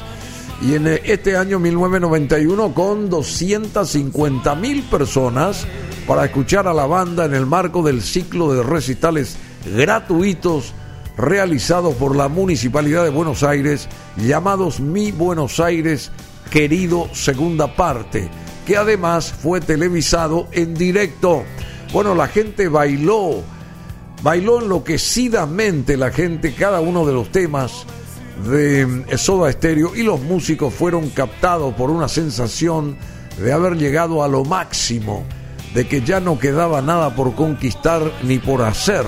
y en eh, este año 1991 con 250 mil personas para escuchar a la banda en el marco del ciclo de recitales gratuitos realizados por la Municipalidad de Buenos Aires llamados Mi Buenos Aires Querido Segunda Parte, que además fue televisado en directo. Bueno, la gente bailó, bailó enloquecidamente la gente cada uno de los temas de Soda Stereo y los músicos fueron captados por una sensación de haber llegado a lo máximo, de que ya no quedaba nada por conquistar ni por hacer.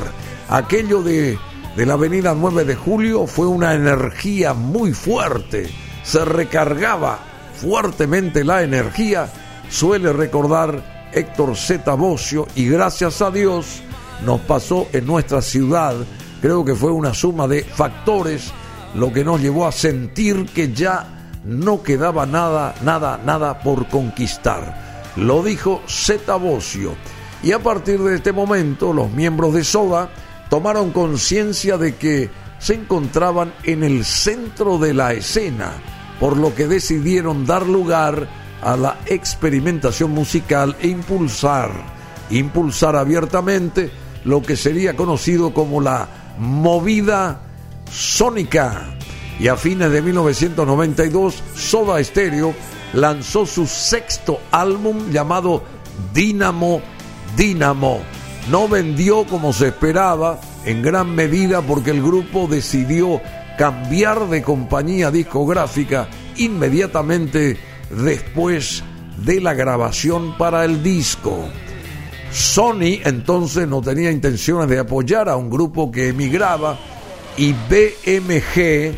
Aquello de, de la avenida 9 de julio fue una energía muy fuerte, se recargaba fuertemente la energía, suele recordar Héctor Z. Bocio, y gracias a Dios nos pasó en nuestra ciudad. Creo que fue una suma de factores lo que nos llevó a sentir que ya no quedaba nada, nada, nada por conquistar. Lo dijo Z. Bocio. Y a partir de este momento, los miembros de Soda tomaron conciencia de que se encontraban en el centro de la escena por lo que decidieron dar lugar a la experimentación musical e impulsar, impulsar abiertamente lo que sería conocido como la movida sónica. Y a fines de 1992, Soda Stereo lanzó su sexto álbum llamado Dynamo Dynamo. No vendió como se esperaba, en gran medida porque el grupo decidió cambiar de compañía discográfica inmediatamente después de la grabación para el disco. Sony entonces no tenía intenciones de apoyar a un grupo que emigraba y BMG,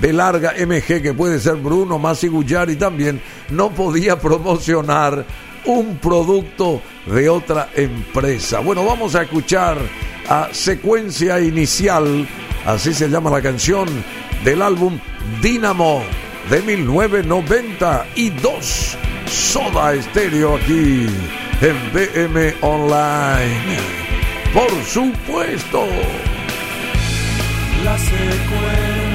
B larga MG que puede ser Bruno Masi y también no podía promocionar un producto de otra empresa. Bueno, vamos a escuchar a secuencia inicial Así se llama la canción del álbum Dynamo de 1992. Soda Estéreo aquí en BM Online. Por supuesto. La secuencia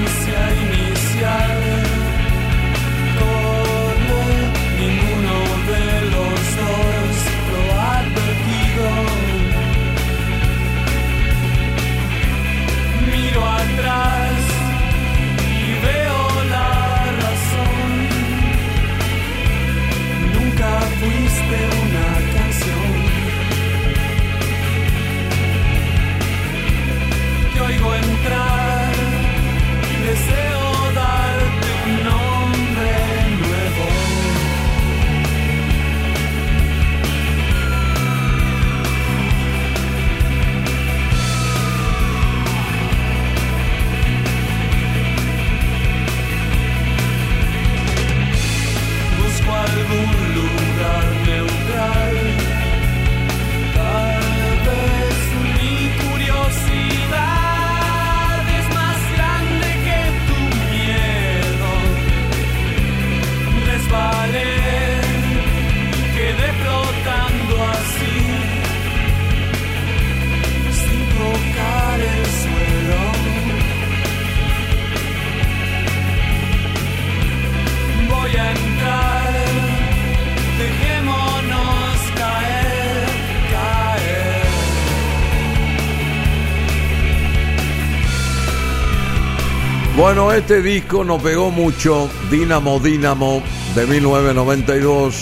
Bueno, este disco nos pegó mucho, Dínamo Dínamo de 1992.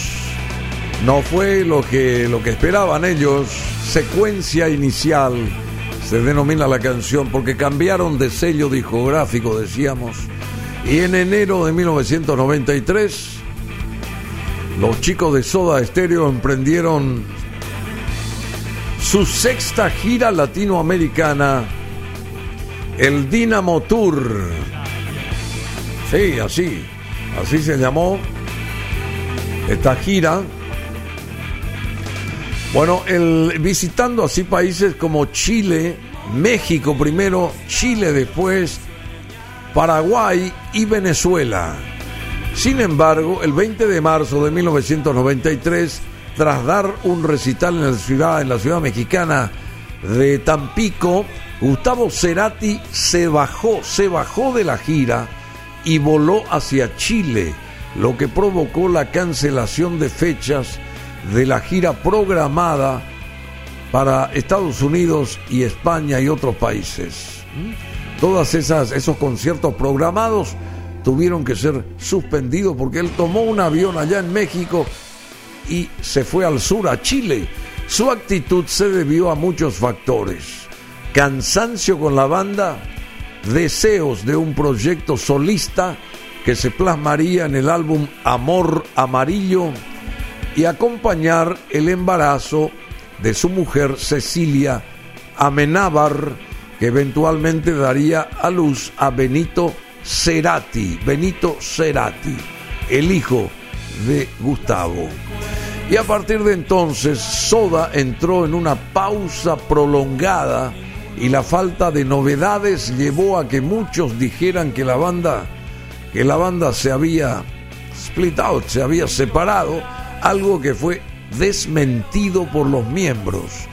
No fue lo que, lo que esperaban ellos, secuencia inicial, se denomina la canción, porque cambiaron de sello discográfico, decíamos. Y en enero de 1993, los chicos de Soda Stereo emprendieron su sexta gira latinoamericana el Dynamo Tour. Sí, así, así se llamó esta gira. Bueno, el, visitando así países como Chile, México primero, Chile después, Paraguay y Venezuela. Sin embargo, el 20 de marzo de 1993, tras dar un recital en la ciudad, en la ciudad mexicana de Tampico, Gustavo Cerati se bajó, se bajó de la gira y voló hacia Chile, lo que provocó la cancelación de fechas de la gira programada para Estados Unidos y España y otros países. Todas esas esos conciertos programados tuvieron que ser suspendidos porque él tomó un avión allá en México y se fue al sur a Chile. Su actitud se debió a muchos factores cansancio con la banda, deseos de un proyecto solista que se plasmaría en el álbum Amor Amarillo y acompañar el embarazo de su mujer Cecilia Amenábar, que eventualmente daría a luz a Benito Cerati, Benito Cerati, el hijo de Gustavo. Y a partir de entonces, Soda entró en una pausa prolongada y la falta de novedades llevó a que muchos dijeran que la banda que la banda se había split out, se había separado, algo que fue desmentido por los miembros.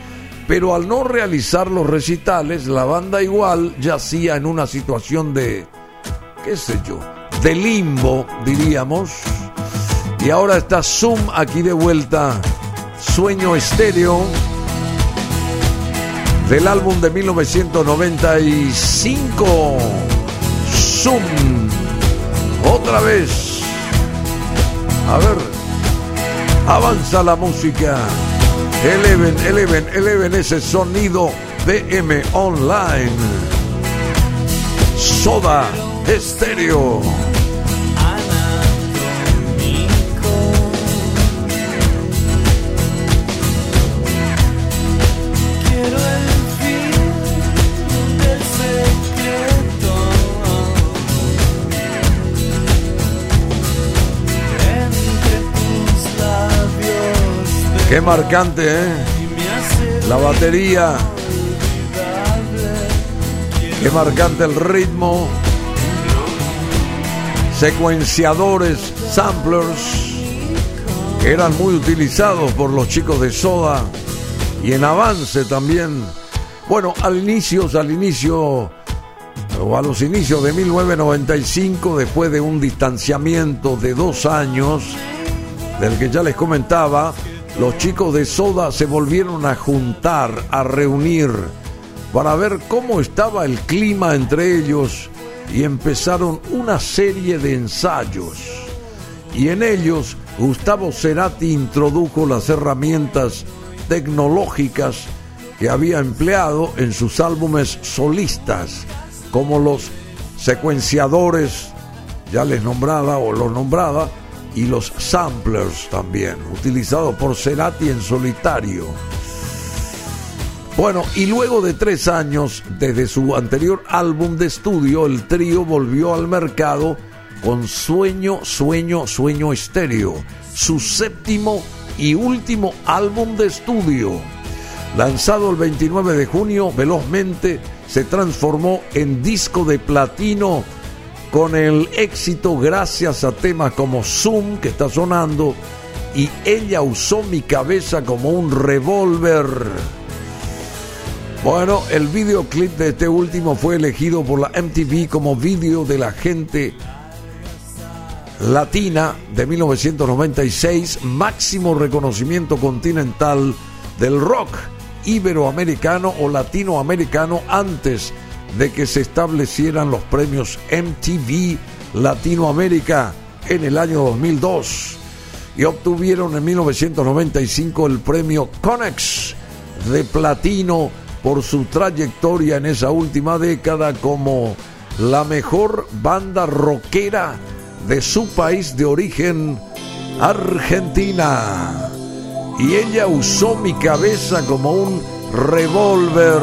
Pero al no realizar los recitales, la banda igual yacía en una situación de qué sé yo, de limbo, diríamos. Y ahora está Zoom aquí de vuelta. Sueño estéreo del álbum de 1995, Zoom. Otra vez. A ver, avanza la música. Eleven, eleven, eleven ese sonido DM Online. Soda Estéreo. Qué marcante, ¿eh? La batería. Qué marcante el ritmo. Secuenciadores, samplers, que eran muy utilizados por los chicos de Soda y en avance también. Bueno, al inicio, al inicio, o a los inicios de 1995, después de un distanciamiento de dos años, del que ya les comentaba, los chicos de Soda se volvieron a juntar, a reunir, para ver cómo estaba el clima entre ellos y empezaron una serie de ensayos. Y en ellos Gustavo Cerati introdujo las herramientas tecnológicas que había empleado en sus álbumes solistas, como los secuenciadores, ya les nombraba o los nombraba, y los samplers también, utilizados por Cerati en solitario. Bueno, y luego de tres años desde su anterior álbum de estudio, el trío volvió al mercado con Sueño, Sueño, Sueño Estéreo, su séptimo y último álbum de estudio. Lanzado el 29 de junio, velozmente se transformó en disco de platino con el éxito gracias a temas como Zoom que está sonando y ella usó mi cabeza como un revólver. Bueno, el videoclip de este último fue elegido por la MTV como video de la gente latina de 1996, máximo reconocimiento continental del rock iberoamericano o latinoamericano antes de que se establecieran los premios MTV Latinoamérica en el año 2002 y obtuvieron en 1995 el premio Conex de platino por su trayectoria en esa última década como la mejor banda rockera de su país de origen, Argentina. Y ella usó mi cabeza como un revólver.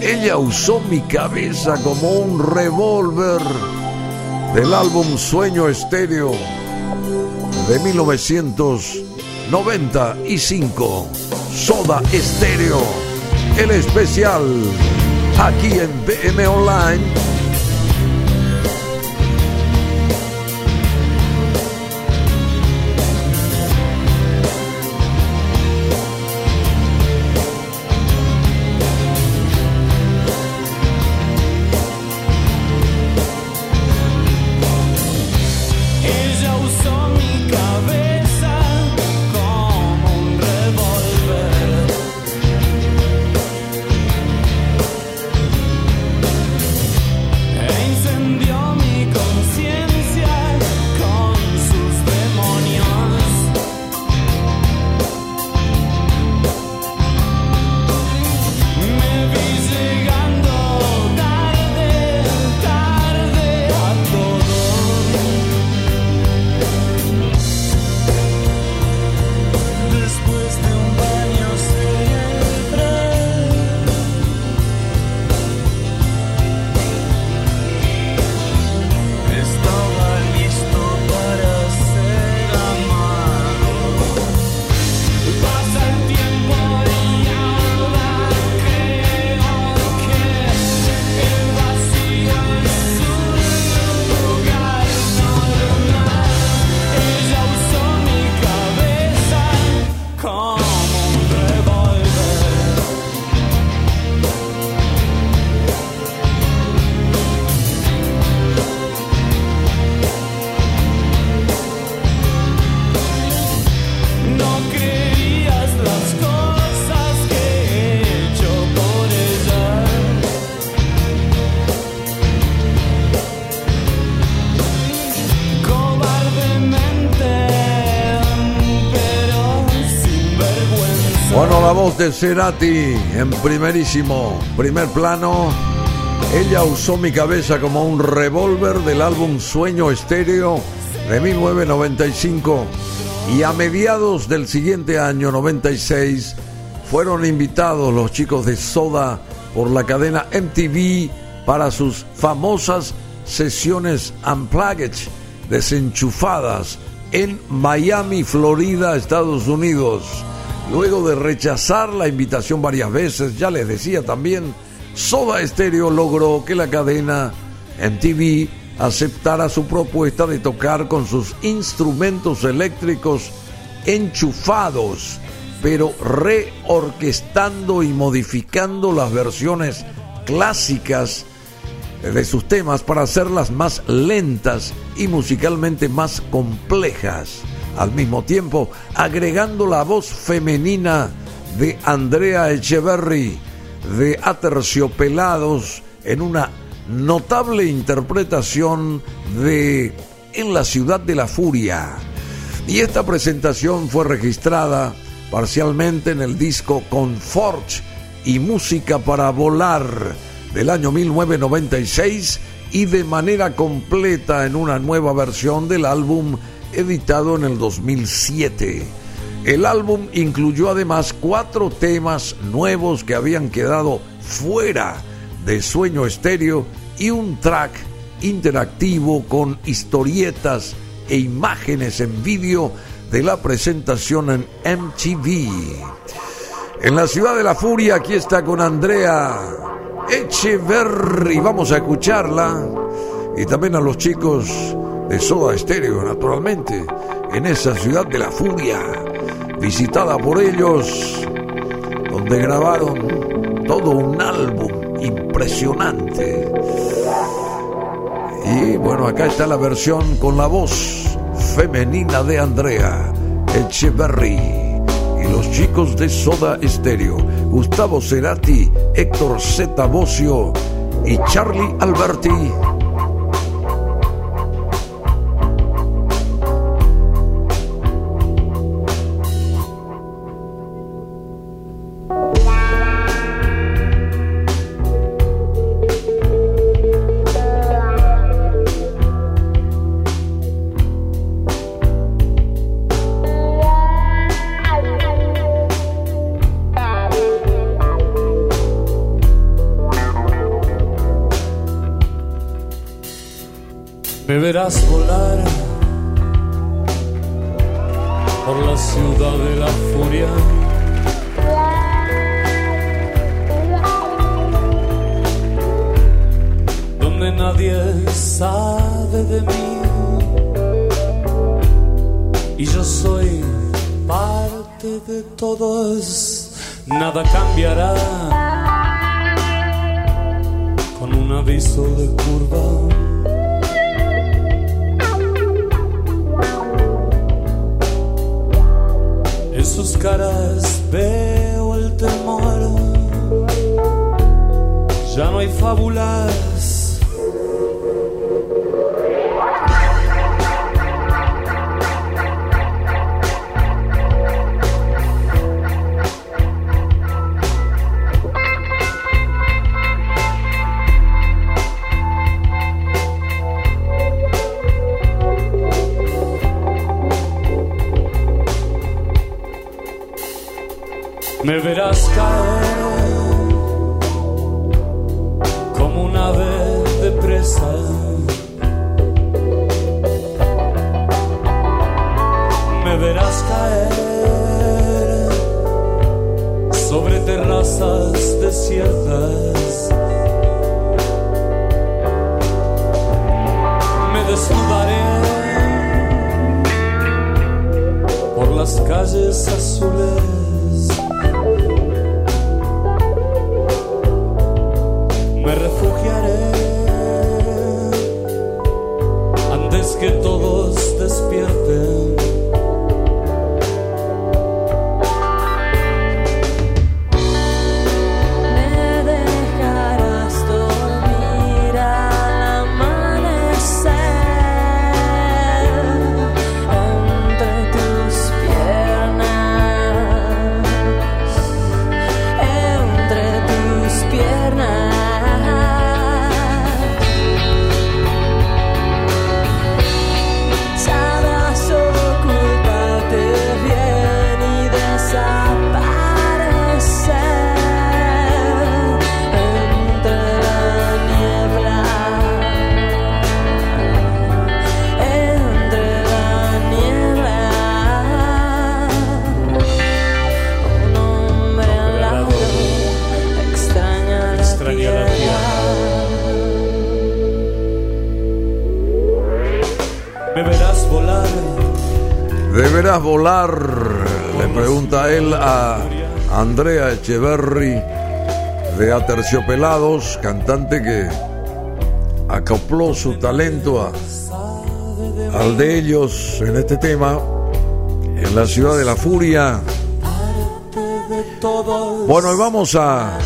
Ella usó mi cabeza como un revólver del álbum Sueño Estéreo de 1995. Soda Estéreo, el especial aquí en BM Online de Cerati en primerísimo, primer plano. Ella usó mi cabeza como un revólver del álbum Sueño Estéreo de 1995 y a mediados del siguiente año 96 fueron invitados los chicos de Soda por la cadena MTV para sus famosas sesiones unplugged desenchufadas en Miami, Florida, Estados Unidos. Luego de rechazar la invitación varias veces, ya les decía también, Soda Stereo logró que la cadena MTV aceptara su propuesta de tocar con sus instrumentos eléctricos enchufados, pero reorquestando y modificando las versiones clásicas de sus temas para hacerlas más lentas y musicalmente más complejas al mismo tiempo agregando la voz femenina de Andrea Echeverry de Aterciopelados en una notable interpretación de En la ciudad de la furia. Y esta presentación fue registrada parcialmente en el disco Confort y Música para Volar del año 1996 y de manera completa en una nueva versión del álbum editado en el 2007. El álbum incluyó además cuatro temas nuevos que habían quedado fuera de Sueño Estéreo y un track interactivo con historietas e imágenes en vídeo de la presentación en MTV. En la ciudad de la furia, aquí está con Andrea Echeverry. Vamos a escucharla. Y también a los chicos de Soda Stereo, naturalmente, en esa ciudad de la furia, visitada por ellos, donde grabaron todo un álbum impresionante. Y bueno, acá está la versión con la voz femenina de Andrea Echeverry y los chicos de Soda Stereo. Gustavo Cerati, Héctor Z. Bocio y Charlie Alberti. Me verás volar ¿Deberás volar? Le pregunta él a Andrea Echeverry de Aterciopelados, cantante que acopló su talento al de ellos en este tema, en la ciudad de la furia. Bueno, y vamos a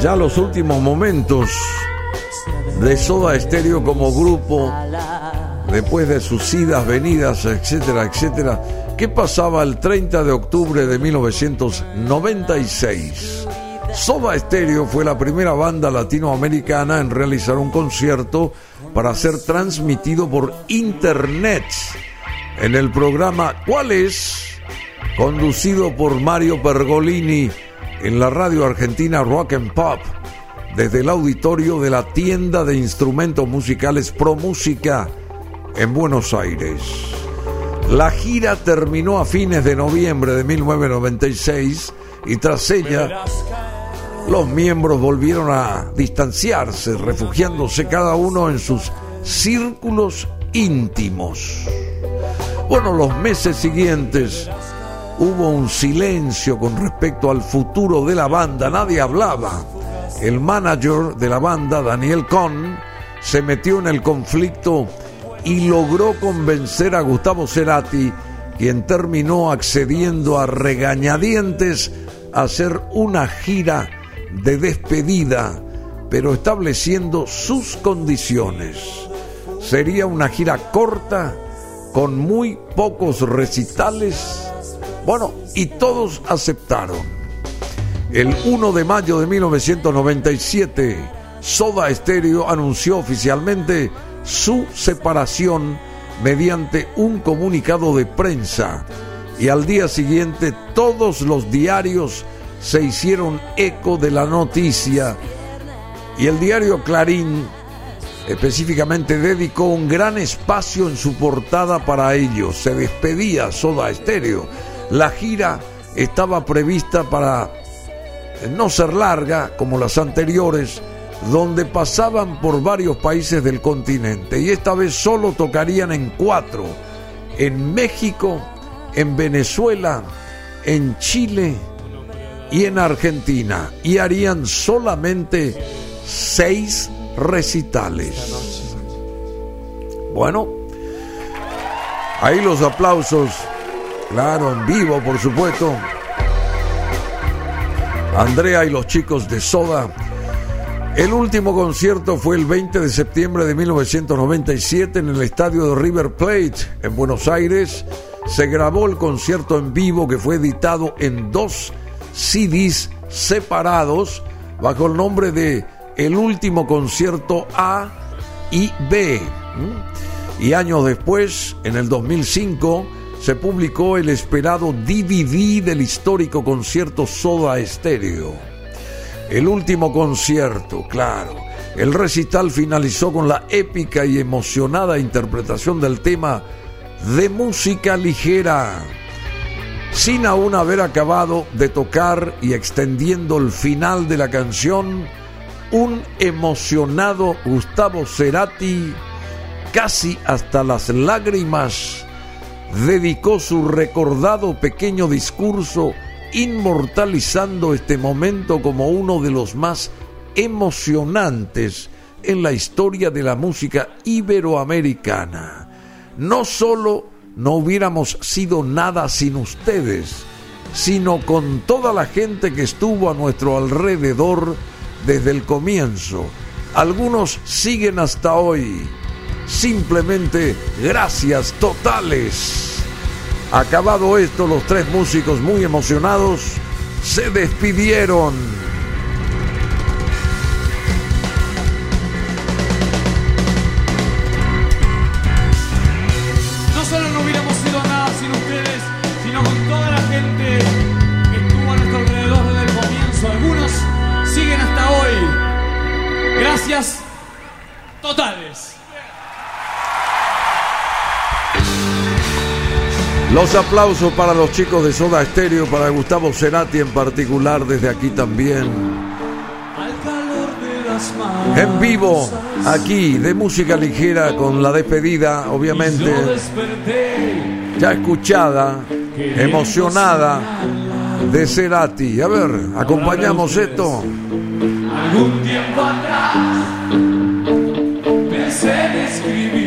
ya los últimos momentos de Soda Stereo como grupo, después de sus idas, venidas, etcétera, etcétera. ¿Qué pasaba el 30 de octubre de 1996? Soda Stereo fue la primera banda latinoamericana en realizar un concierto para ser transmitido por internet en el programa ¿Cuál es? conducido por Mario Pergolini en la radio argentina Rock and Pop desde el auditorio de la tienda de instrumentos musicales Pro Música en Buenos Aires. La gira terminó a fines de noviembre de 1996 y tras ella los miembros volvieron a distanciarse, refugiándose cada uno en sus círculos íntimos. Bueno, los meses siguientes hubo un silencio con respecto al futuro de la banda, nadie hablaba. El manager de la banda, Daniel Cohn, se metió en el conflicto y logró convencer a Gustavo Cerati, quien terminó accediendo a regañadientes hacer una gira de despedida, pero estableciendo sus condiciones. Sería una gira corta, con muy pocos recitales. Bueno, y todos aceptaron. El 1 de mayo de 1997, Soda Stereo anunció oficialmente su separación mediante un comunicado de prensa y al día siguiente todos los diarios se hicieron eco de la noticia y el diario Clarín específicamente dedicó un gran espacio en su portada para ellos. Se despedía Soda Stereo. La gira estaba prevista para no ser larga como las anteriores, donde pasaban por varios países del continente y esta vez solo tocarían en cuatro, en México, en Venezuela, en Chile y en Argentina y harían solamente seis recitales. Bueno, ahí los aplausos, claro, en vivo por supuesto. Andrea y los chicos de Soda. El último concierto fue el 20 de septiembre de 1997 en el estadio de River Plate en Buenos Aires. Se grabó el concierto en vivo que fue editado en dos CDs separados bajo el nombre de El último concierto A y B. Y años después, en el 2005, se publicó el esperado DVD del histórico concierto Soda Stereo. El último concierto, claro. El recital finalizó con la épica y emocionada interpretación del tema de música ligera, sin aún haber acabado de tocar y extendiendo el final de la canción, un emocionado Gustavo Cerati, casi hasta las lágrimas, dedicó su recordado pequeño discurso inmortalizando este momento como uno de los más emocionantes en la historia de la música iberoamericana. No solo no hubiéramos sido nada sin ustedes, sino con toda la gente que estuvo a nuestro alrededor desde el comienzo. Algunos siguen hasta hoy. Simplemente gracias totales. Acabado esto, los tres músicos muy emocionados se despidieron. No solo no hubiéramos sido nada sin ustedes, sino con toda la gente que estuvo a nuestro alrededor desde el comienzo. Algunos siguen hasta hoy. Gracias totales. Los aplausos para los chicos de Soda Stereo, para Gustavo Cerati en particular, desde aquí también. En vivo, aquí, de música ligera, con la despedida, obviamente, ya escuchada, emocionada, de Cerati. A ver, acompañamos esto. Algún tiempo atrás pensé en escribir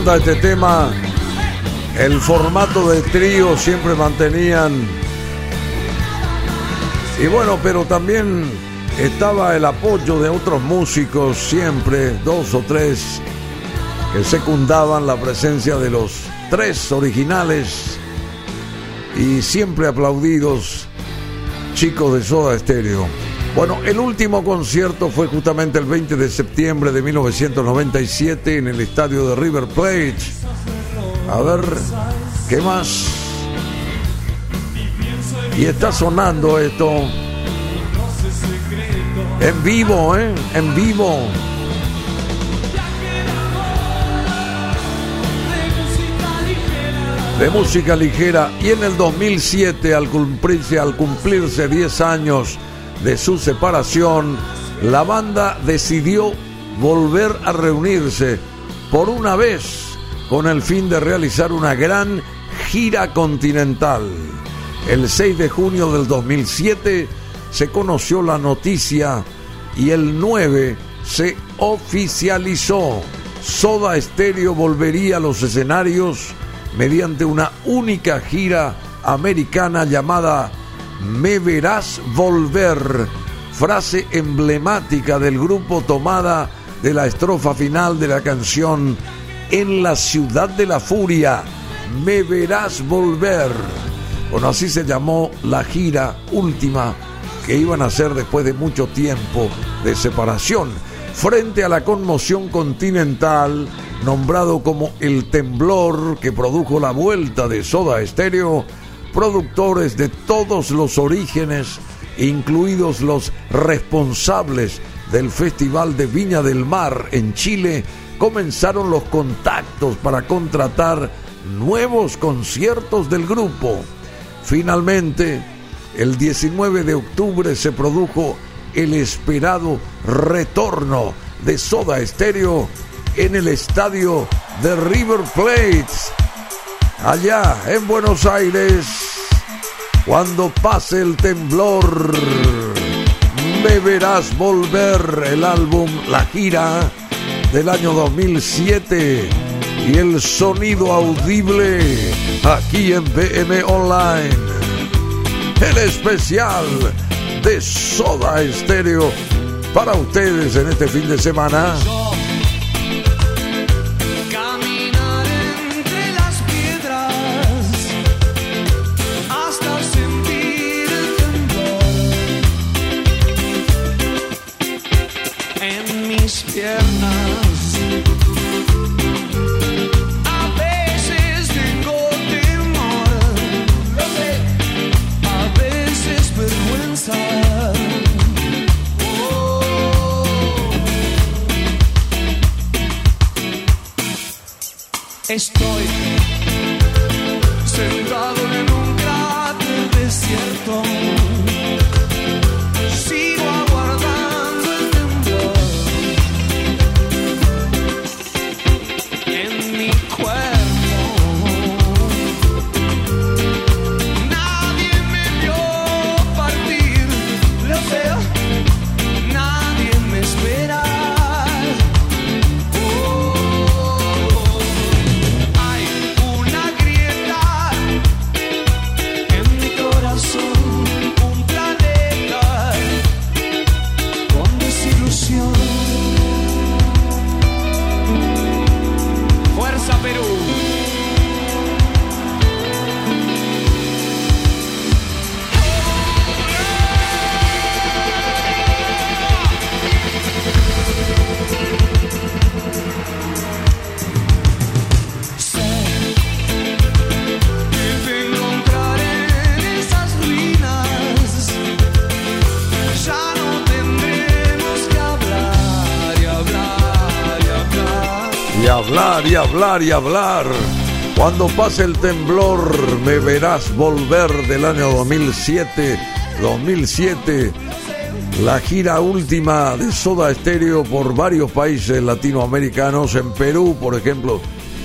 onda este tema? El formato de trío siempre mantenían. Y bueno, pero también estaba el apoyo de otros músicos, siempre dos o tres, que secundaban la presencia de los tres originales y siempre aplaudidos chicos de Soda Stereo. Bueno, el último concierto fue justamente el 20 de septiembre de 1997 en el estadio de River Plate. A ver, ¿qué más? Y está sonando esto. En vivo, ¿eh? En vivo. De música ligera. Y en el 2007, al cumplirse, al cumplirse 10 años de su separación, la banda decidió volver a reunirse por una vez con el fin de realizar una gran gira continental. El 6 de junio del 2007 se conoció la noticia y el 9 se oficializó. Soda Stereo volvería a los escenarios mediante una única gira americana llamada Me verás volver, frase emblemática del grupo tomada de la estrofa final de la canción En la ciudad de la furia, Me verás volver. Bueno, así se llamó la gira última que iban a hacer después de mucho tiempo de separación. Frente a la conmoción continental, nombrado como el temblor que produjo la vuelta de Soda Stereo, productores de todos los orígenes, incluidos los responsables del Festival de Viña del Mar en Chile, comenzaron los contactos para contratar nuevos conciertos del grupo. Finalmente, el 19 de octubre se produjo el esperado retorno de Soda Stereo en el estadio de River Plate, allá en Buenos Aires. Cuando pase el temblor, me verás volver el álbum La Gira del año 2007 y el sonido audible aquí en BM Online. El especial de Soda Stereo para ustedes en este fin de semana. Estoy y hablar y hablar. Cuando pase el temblor me verás volver del año 2007. 2007. La gira última de Soda Stereo por varios países latinoamericanos. En Perú, por ejemplo,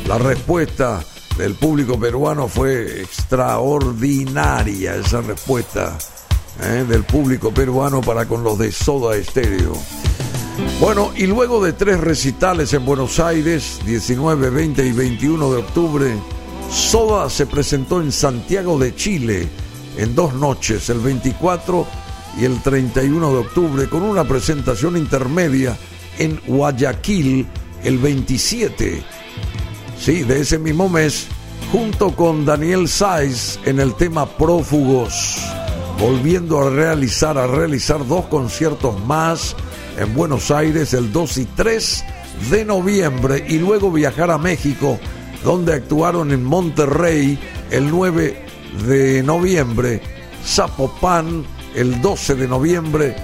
la respuesta del público peruano fue extraordinaria. Esa respuesta ¿eh? del público peruano para con los de Soda Stereo. Bueno, y luego de tres recitales en Buenos Aires, 19, 20 y 21 de octubre, Soda se presentó en Santiago de Chile en dos noches, el 24 y el 31 de octubre, con una presentación intermedia en Guayaquil el 27, sí, de ese mismo mes, junto con Daniel Saiz en el tema Prófugos, volviendo a realizar, a realizar dos conciertos más en Buenos Aires el 2 y 3 de noviembre y luego viajar a México, donde actuaron en Monterrey el 9 de noviembre, Zapopan el 12 de noviembre,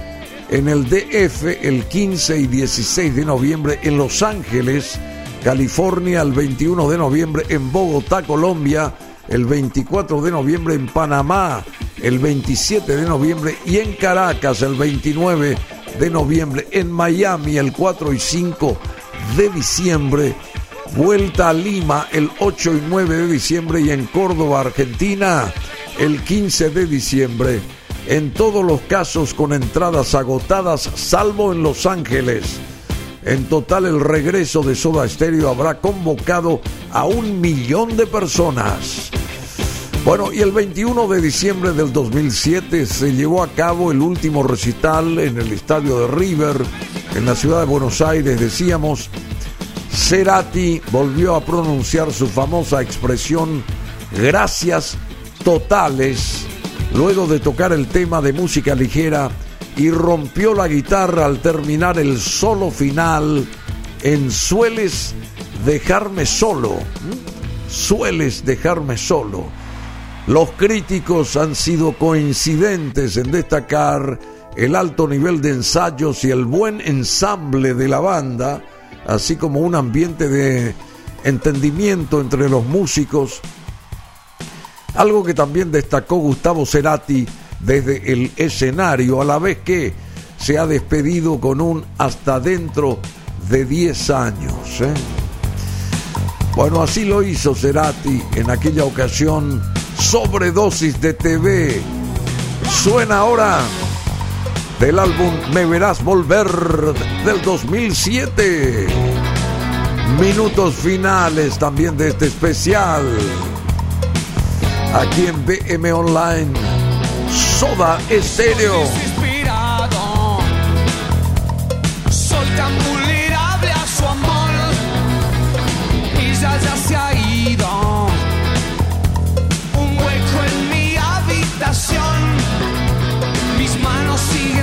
en el DF el 15 y 16 de noviembre, en Los Ángeles, California el 21 de noviembre, en Bogotá, Colombia, el 24 de noviembre, en Panamá, el 27 de noviembre y en Caracas el 29 de noviembre, en Miami el 4 y 5 de diciembre, vuelta a Lima el 8 y 9 de diciembre y en Córdoba, Argentina, el 15 de diciembre. En todos los casos con entradas agotadas, salvo en Los Ángeles. En total el regreso de Soda Stereo habrá convocado a un millón de personas. Bueno, y el 21 de diciembre del 2007 se llevó a cabo el último recital en el estadio de River, en la ciudad de Buenos Aires, decíamos. Cerati volvió a pronunciar su famosa expresión gracias totales luego de tocar el tema de música ligera y rompió la guitarra al terminar el solo final en Sueles dejarme solo. Sueles dejarme solo. Los críticos han sido coincidentes en destacar el alto nivel de ensayos y el buen ensamble de la banda, así como un ambiente de entendimiento entre los músicos, algo que también destacó Gustavo Cerati desde el escenario, a la vez que se ha despedido con un hasta dentro de 10 años. ¿eh? Bueno, así lo hizo Cerati en aquella ocasión, sobredosis de TV. Suena ahora del álbum Me Verás Volver del 2007. Minutos finales también de este especial. Aquí en BM Online, Soda Estéreo.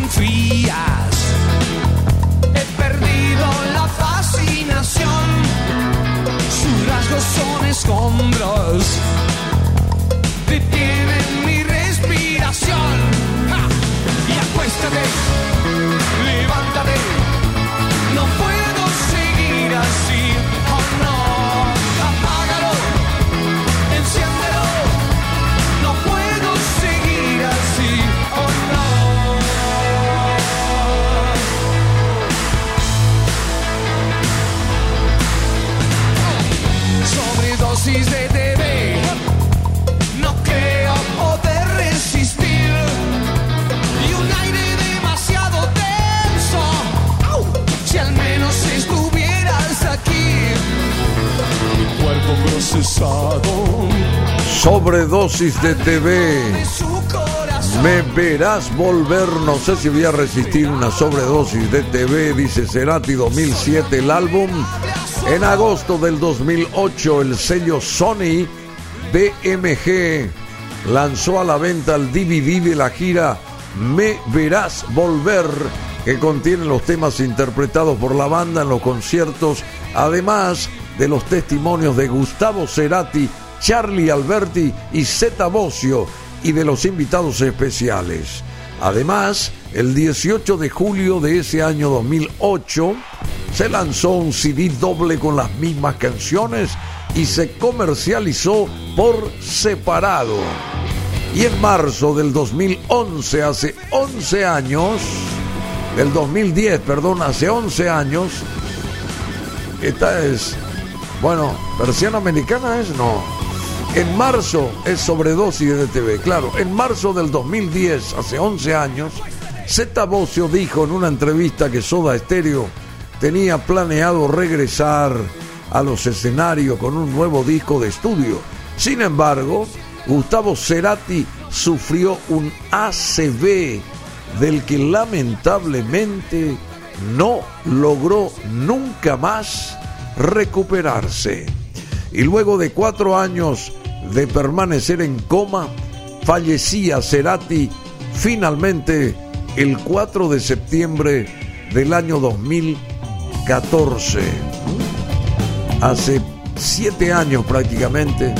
Frías. He perdido la fascinación. Sus rasgos son escombros detienen mi respiración. ¡Ja! Y acuéstate, Sobredosis de TV. No creo poder resistir y un aire demasiado tenso. ¡Au! Si al menos estuvieras aquí, mi cuerpo procesado Sobredosis de TV. Me verás volver, no sé si voy a resistir una sobredosis de TV, dice Cerati 2007 el álbum. En agosto del 2008 el sello Sony BMG lanzó a la venta el DVD de la gira Me Verás Volver, que contiene los temas interpretados por la banda en los conciertos, además de los testimonios de Gustavo Cerati, Charlie Alberti y Zeta Bocio y de los invitados especiales. Además, el 18 de julio de ese año 2008 se lanzó un CD doble con las mismas canciones y se comercializó por separado. Y en marzo del 2011, hace 11 años, del 2010, perdón, hace 11 años, esta es, bueno, versión americana es, no. En marzo es sobredosis de TV, claro, en marzo del 2010, hace 11 años, Zeta Bosio dijo en una entrevista que Soda Stereo tenía planeado regresar a los escenarios con un nuevo disco de estudio. Sin embargo, Gustavo Cerati sufrió un ACV del que lamentablemente no logró nunca más recuperarse. Y luego de cuatro años de permanecer en coma, fallecía Cerati finalmente el 4 de septiembre del año 2014. Hace siete años prácticamente.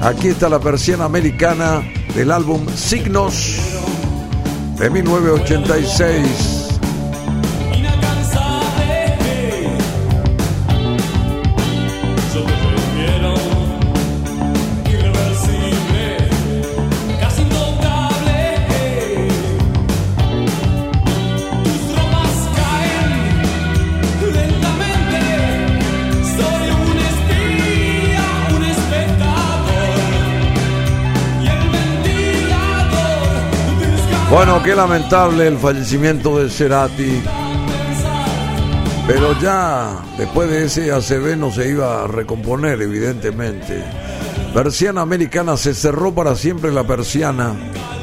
Aquí está la persiana americana del álbum Signos de 1986. Bueno, qué lamentable el fallecimiento de Cerati. Pero ya después de ese ACV no se iba a recomponer, evidentemente. Persiana americana se cerró para siempre la persiana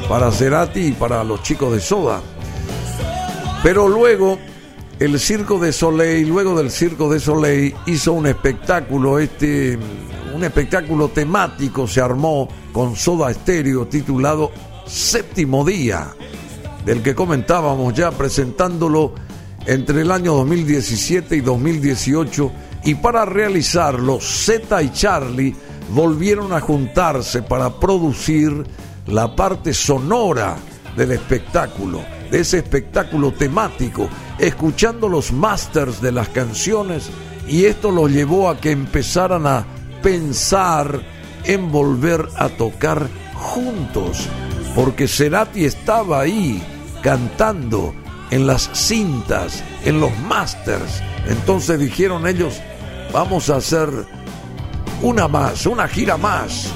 para Cerati y para los chicos de Soda. Pero luego el Circo de Soleil, luego del Circo de Soleil, hizo un espectáculo, este, un espectáculo temático se armó con Soda Stereo titulado Séptimo Día, del que comentábamos ya presentándolo entre el año 2017 y 2018 y para realizarlo Z y Charlie volvieron a juntarse para producir la parte sonora del espectáculo, de ese espectáculo temático, escuchando los masters de las canciones y esto los llevó a que empezaran a pensar en volver a tocar juntos, porque Cerati estaba ahí cantando en las cintas, en los masters. Entonces dijeron ellos, vamos a hacer una más, una gira más.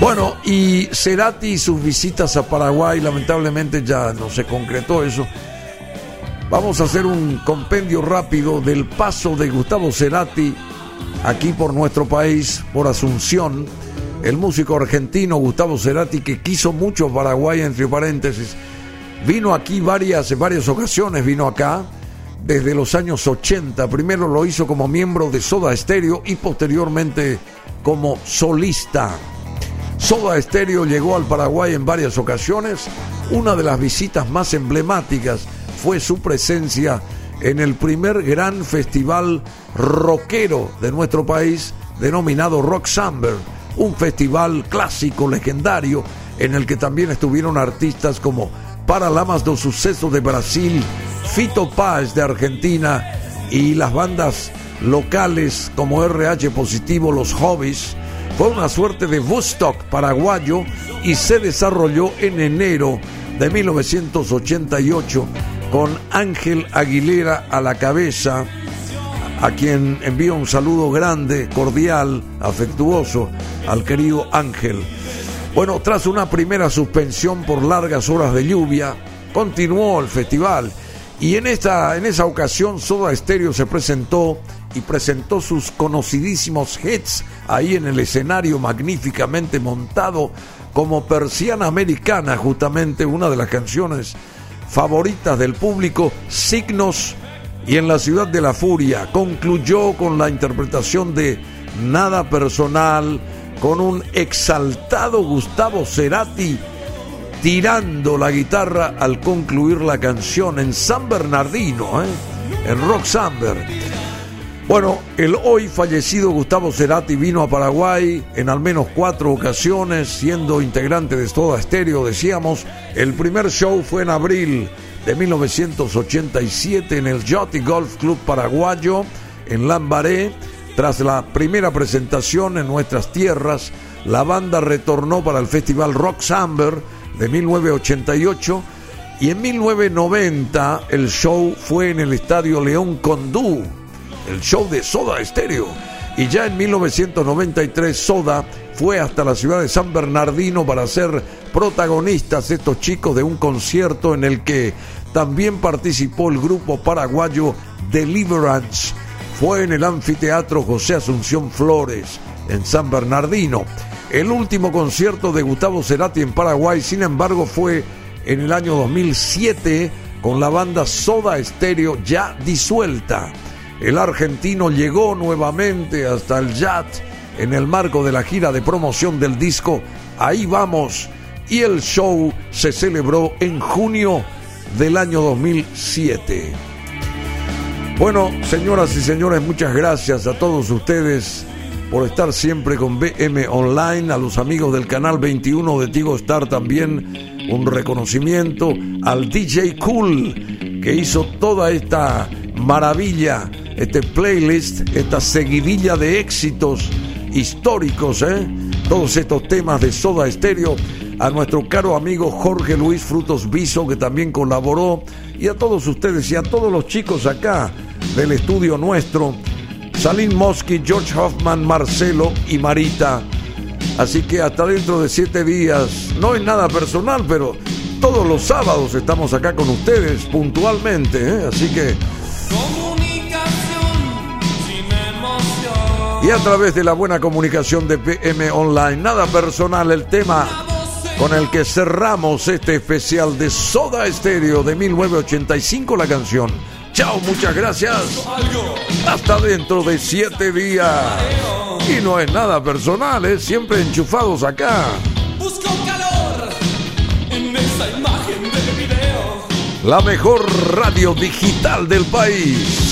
Bueno, y Cerati y sus visitas a Paraguay, lamentablemente ya no se concretó eso. Vamos a hacer un compendio rápido del paso de Gustavo Cerati aquí por nuestro país, por Asunción. El músico argentino Gustavo Cerati, que quiso mucho Paraguay, entre paréntesis, vino aquí varias, varias ocasiones, vino acá desde los años 80. Primero lo hizo como miembro de Soda Stereo y posteriormente como solista. Soda Stereo llegó al Paraguay en varias ocasiones. Una de las visitas más emblemáticas fue su presencia en el primer gran festival rockero de nuestro país, denominado Rock Summer, un festival clásico, legendario, en el que también estuvieron artistas como Paralamas do Suceso de Brasil, Fito Paz de Argentina y las bandas locales como RH Positivo, Los Hobbies. Fue una suerte de Woodstock paraguayo y se desarrolló en enero de 1988 con Ángel Aguilera a la cabeza, a quien envío un saludo grande, cordial, afectuoso al querido Ángel. Bueno, tras una primera suspensión por largas horas de lluvia, continuó el festival y en, esta, en esa ocasión Soda Stereo se presentó y presentó sus conocidísimos hits ahí en el escenario magníficamente montado como Persiana Americana, justamente una de las canciones favoritas del público, Signos y en la ciudad de la furia. Concluyó con la interpretación de Nada Personal, con un exaltado Gustavo Cerati tirando la guitarra al concluir la canción en San Bernardino, ¿eh? en Rock Samber. Bueno, el hoy fallecido Gustavo Cerati vino a Paraguay en al menos cuatro ocasiones, siendo integrante de Toda Estéreo, decíamos. El primer show fue en abril de 1987 en el Yachty Golf Club Paraguayo, en Lambaré. Tras la primera presentación en nuestras tierras, la banda retornó para el festival Rock Samber de 1988 y en 1990 el show fue en el estadio León Condú, el show de Soda Stereo. Y ya en 1993 Soda fue hasta la ciudad de San Bernardino para ser protagonistas estos chicos de un concierto en el que también participó el grupo paraguayo Deliverance. Fue en el anfiteatro José Asunción Flores, en San Bernardino. El último concierto de Gustavo Cerati en Paraguay, sin embargo, fue en el año 2007 con la banda Soda Stereo ya disuelta. El argentino llegó nuevamente hasta el Yat en el marco de la gira de promoción del disco Ahí vamos y el show se celebró en junio del año 2007. Bueno, señoras y señores, muchas gracias a todos ustedes por estar siempre con BM Online, a los amigos del canal 21 de Tigo Star también un reconocimiento al DJ Cool que hizo toda esta maravilla, este playlist, esta seguidilla de éxitos históricos, ¿eh? todos estos temas de Soda Stereo, a nuestro caro amigo Jorge Luis Frutos Viso que también colaboró y a todos ustedes y a todos los chicos acá del estudio nuestro Salim Mosky, George Hoffman, Marcelo y Marita. Así que hasta dentro de siete días, no es nada personal, pero todos los sábados estamos acá con ustedes puntualmente. ¿eh? Así que. Y a través de la buena comunicación de PM Online, nada personal, el tema con el que cerramos este especial de Soda Stereo de 1985, la canción. Chao, muchas gracias. Hasta dentro de siete días. Y no es nada personal, es siempre enchufados acá. Busco calor en esa imagen del video. La mejor radio digital del país.